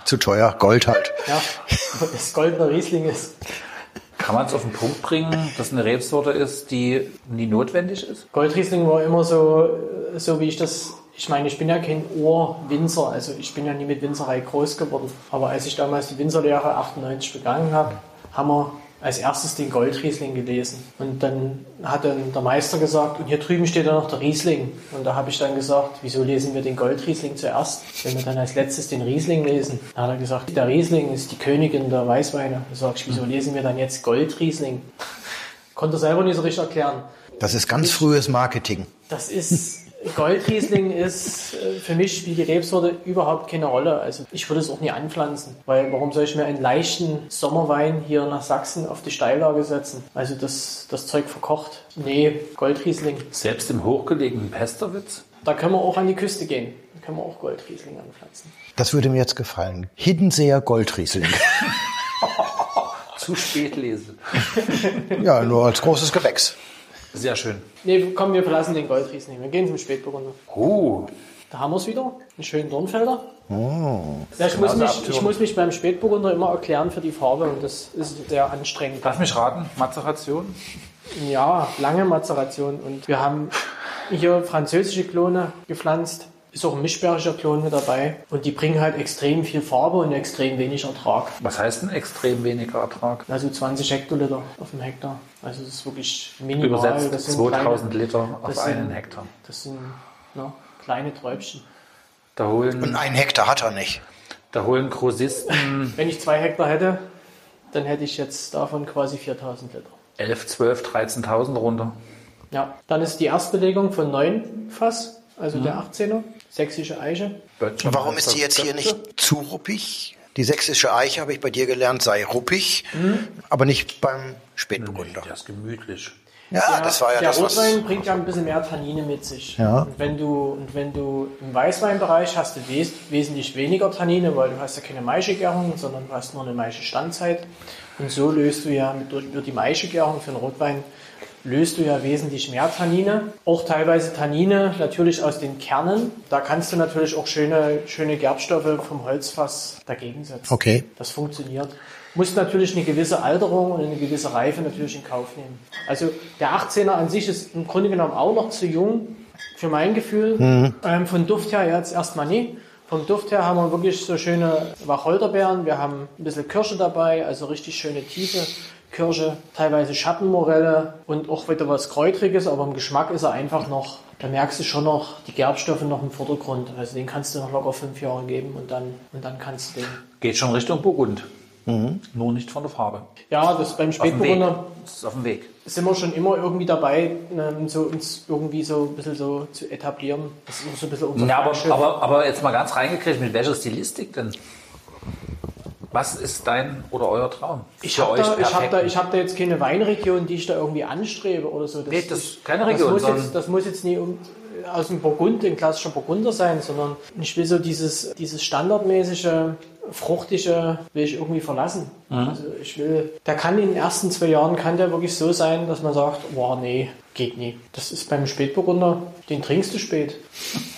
Zu teuer, Gold halt. Ja, <laughs> das goldene Riesling ist. Kann man es auf den Punkt bringen, dass eine Rebsorte ist, die nie notwendig ist? Goldriesling war immer so, äh, so wie ich das. Ich meine, ich bin ja kein Ohrwinzer, also ich bin ja nie mit Winzerei groß geworden. Aber als ich damals die Winzerlehre 98 begangen habe, haben wir als erstes den Goldriesling gelesen. Und dann hat dann der Meister gesagt, und hier drüben steht ja noch der Riesling. Und da habe ich dann gesagt, wieso lesen wir den Goldriesling zuerst, wenn wir dann als letztes den Riesling lesen? Da hat er gesagt, der Riesling ist die Königin der Weißweine. Da sag ich, wieso lesen wir dann jetzt Goldriesling? <laughs> Konnte er selber nicht so richtig erklären. Das ist ganz frühes Marketing. Das ist, Goldriesling ist, äh, für mich spielt die Rebsorte überhaupt keine Rolle. Also ich würde es auch nie anpflanzen, weil warum soll ich mir einen leichten Sommerwein hier nach Sachsen auf die Steillage setzen? Also das, das Zeug verkocht. Nee, Goldriesling. Selbst im hochgelegenen Pesterwitz? Da können wir auch an die Küste gehen. Da können wir auch Goldriesling anpflanzen. Das würde mir jetzt gefallen. Hiddenseer Goldriesling. <laughs> <laughs> Zu spät lese. Ja, nur als großes Gewächs. Sehr schön. Nee, komm, wir verlassen den Goldriesling. Wir gehen zum Spätburgunder. Uh, Da haben wir es wieder. Einen schönen Dornfelder. Oh. Ja, ich, muss Genauso mich, ich muss mich beim Spätburgunder immer erklären für die Farbe und das ist sehr anstrengend. lass mich raten, Mazeration? Ja, lange Mazeration. Und wir haben hier französische Klone gepflanzt. Ist auch ein mischbärischer Klon mit dabei. Und die bringen halt extrem viel Farbe und extrem wenig Ertrag. Was heißt denn extrem weniger Ertrag? Also 20 Hektoliter auf dem Hektar. Also das ist wirklich minimal. Übersetzt das sind 2000 kleine, Liter auf das einen sind- Hektar. Das sind ne, kleine Träubchen. Da holen, Und einen Hektar hat er nicht. da holen Grossisten <laughs> Wenn ich zwei Hektar hätte, dann hätte ich jetzt davon quasi 4000 Liter. 11, 12, 13.000 runter. Ja, dann ist die Erstbelegung von 9 Fass, also der 18er, sächsische Eiche. Und warum ist die jetzt hier nicht zu ruppig? Die sächsische Eiche, habe ich bei dir gelernt, sei ruppig, aber nicht beim Spätburgunder. Der ist gemütlich. Ja, das war ja der das, was... Rotwein bringt ja ein bisschen mehr Tannine mit sich. Ja. Und wenn du, und wenn du im Weißweinbereich hast du wes wesentlich weniger Tannine, weil du hast ja keine Maischegärung, sondern du hast nur eine Maischestandzeit. Und so löst du ja mit, durch, durch die Maischegärung für den Rotwein löst du ja wesentlich mehr Tannine. Auch teilweise Tannine natürlich aus den Kernen. Da kannst du natürlich auch schöne, schöne Gerbstoffe vom Holzfass dagegen setzen. Okay. Das funktioniert. Muss natürlich eine gewisse Alterung und eine gewisse Reife natürlich in Kauf nehmen. Also der 18er an sich ist im Grunde genommen auch noch zu jung, für mein Gefühl. Ähm, von Duft her jetzt erstmal nie. Vom Duft her haben wir wirklich so schöne Wacholderbeeren. Wir haben ein bisschen Kirsche dabei, also richtig schöne tiefe Kirsche, teilweise Schattenmorelle und auch wieder was Kräutriges, aber im Geschmack ist er einfach noch, da merkst du schon noch die Gerbstoffe noch im Vordergrund. Also den kannst du noch locker fünf Jahre geben und dann, und dann kannst du den Geht schon Richtung Burgund. Nur nicht von der Farbe. Ja, das beim. Spätburgunder Das ist auf dem Weg. sind wir schon immer irgendwie dabei, ähm, so uns irgendwie so ein bisschen so zu etablieren. Das ist so ein bisschen unser Ja, aber, aber, aber jetzt mal ganz reingekriegt, mit welcher Stilistik denn? Was ist dein oder euer Traum? ich habe da, ich hab da, ich hab da jetzt keine Weinregion, die ich da irgendwie anstrebe oder so. Das, Nee, das ist- keine Region, Das muss, jetzt, das muss jetzt nie um, aus dem Burgund, ein klassischer Burgunder sein, sondern ich will so dieses, dieses standardmäßige, fruchtige, will ich irgendwie verlassen. Mhm. Also ich will, der kann in den ersten zwei Jahren, kann der wirklich so sein, dass man sagt, boah, nee, geht nie. Das ist beim Spätburgunder, den trinkst du spät.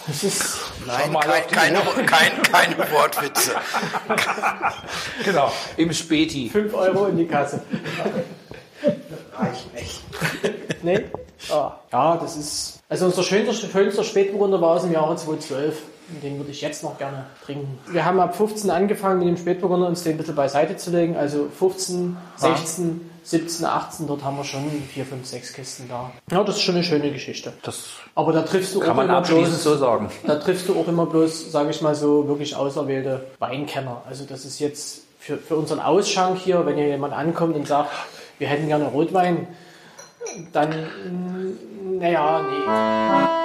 Das ist, Nein, mal kein, keine, <laughs> kein, keine Wortwitze. <laughs> Genau, im Späti. 5 Euro in die Kasse. Reicht nicht. Nee? Ah. Ja, das ist. Also unser schönster, schönster Spätburgunder war aus dem Jahre 2012. Und den würde ich jetzt noch gerne trinken. Wir haben ab 15 angefangen, mit dem Spätburgunder uns den ein bisschen beiseite zu legen. Also 15, 16, 17, 18, dort haben wir schon 4, 5, 6 Kisten da. Ja, das ist schon eine schöne Geschichte. Das Aber da triffst du kann auch man immer abschließend bloß, so sagen. da triffst du auch immer bloß, sage ich mal so, wirklich auserwählte Weinkenner. Also das ist jetzt für, für unseren Ausschank hier, wenn hier jemand ankommt und sagt, wir hätten gerne Rotwein, dann, mm, naja, nee.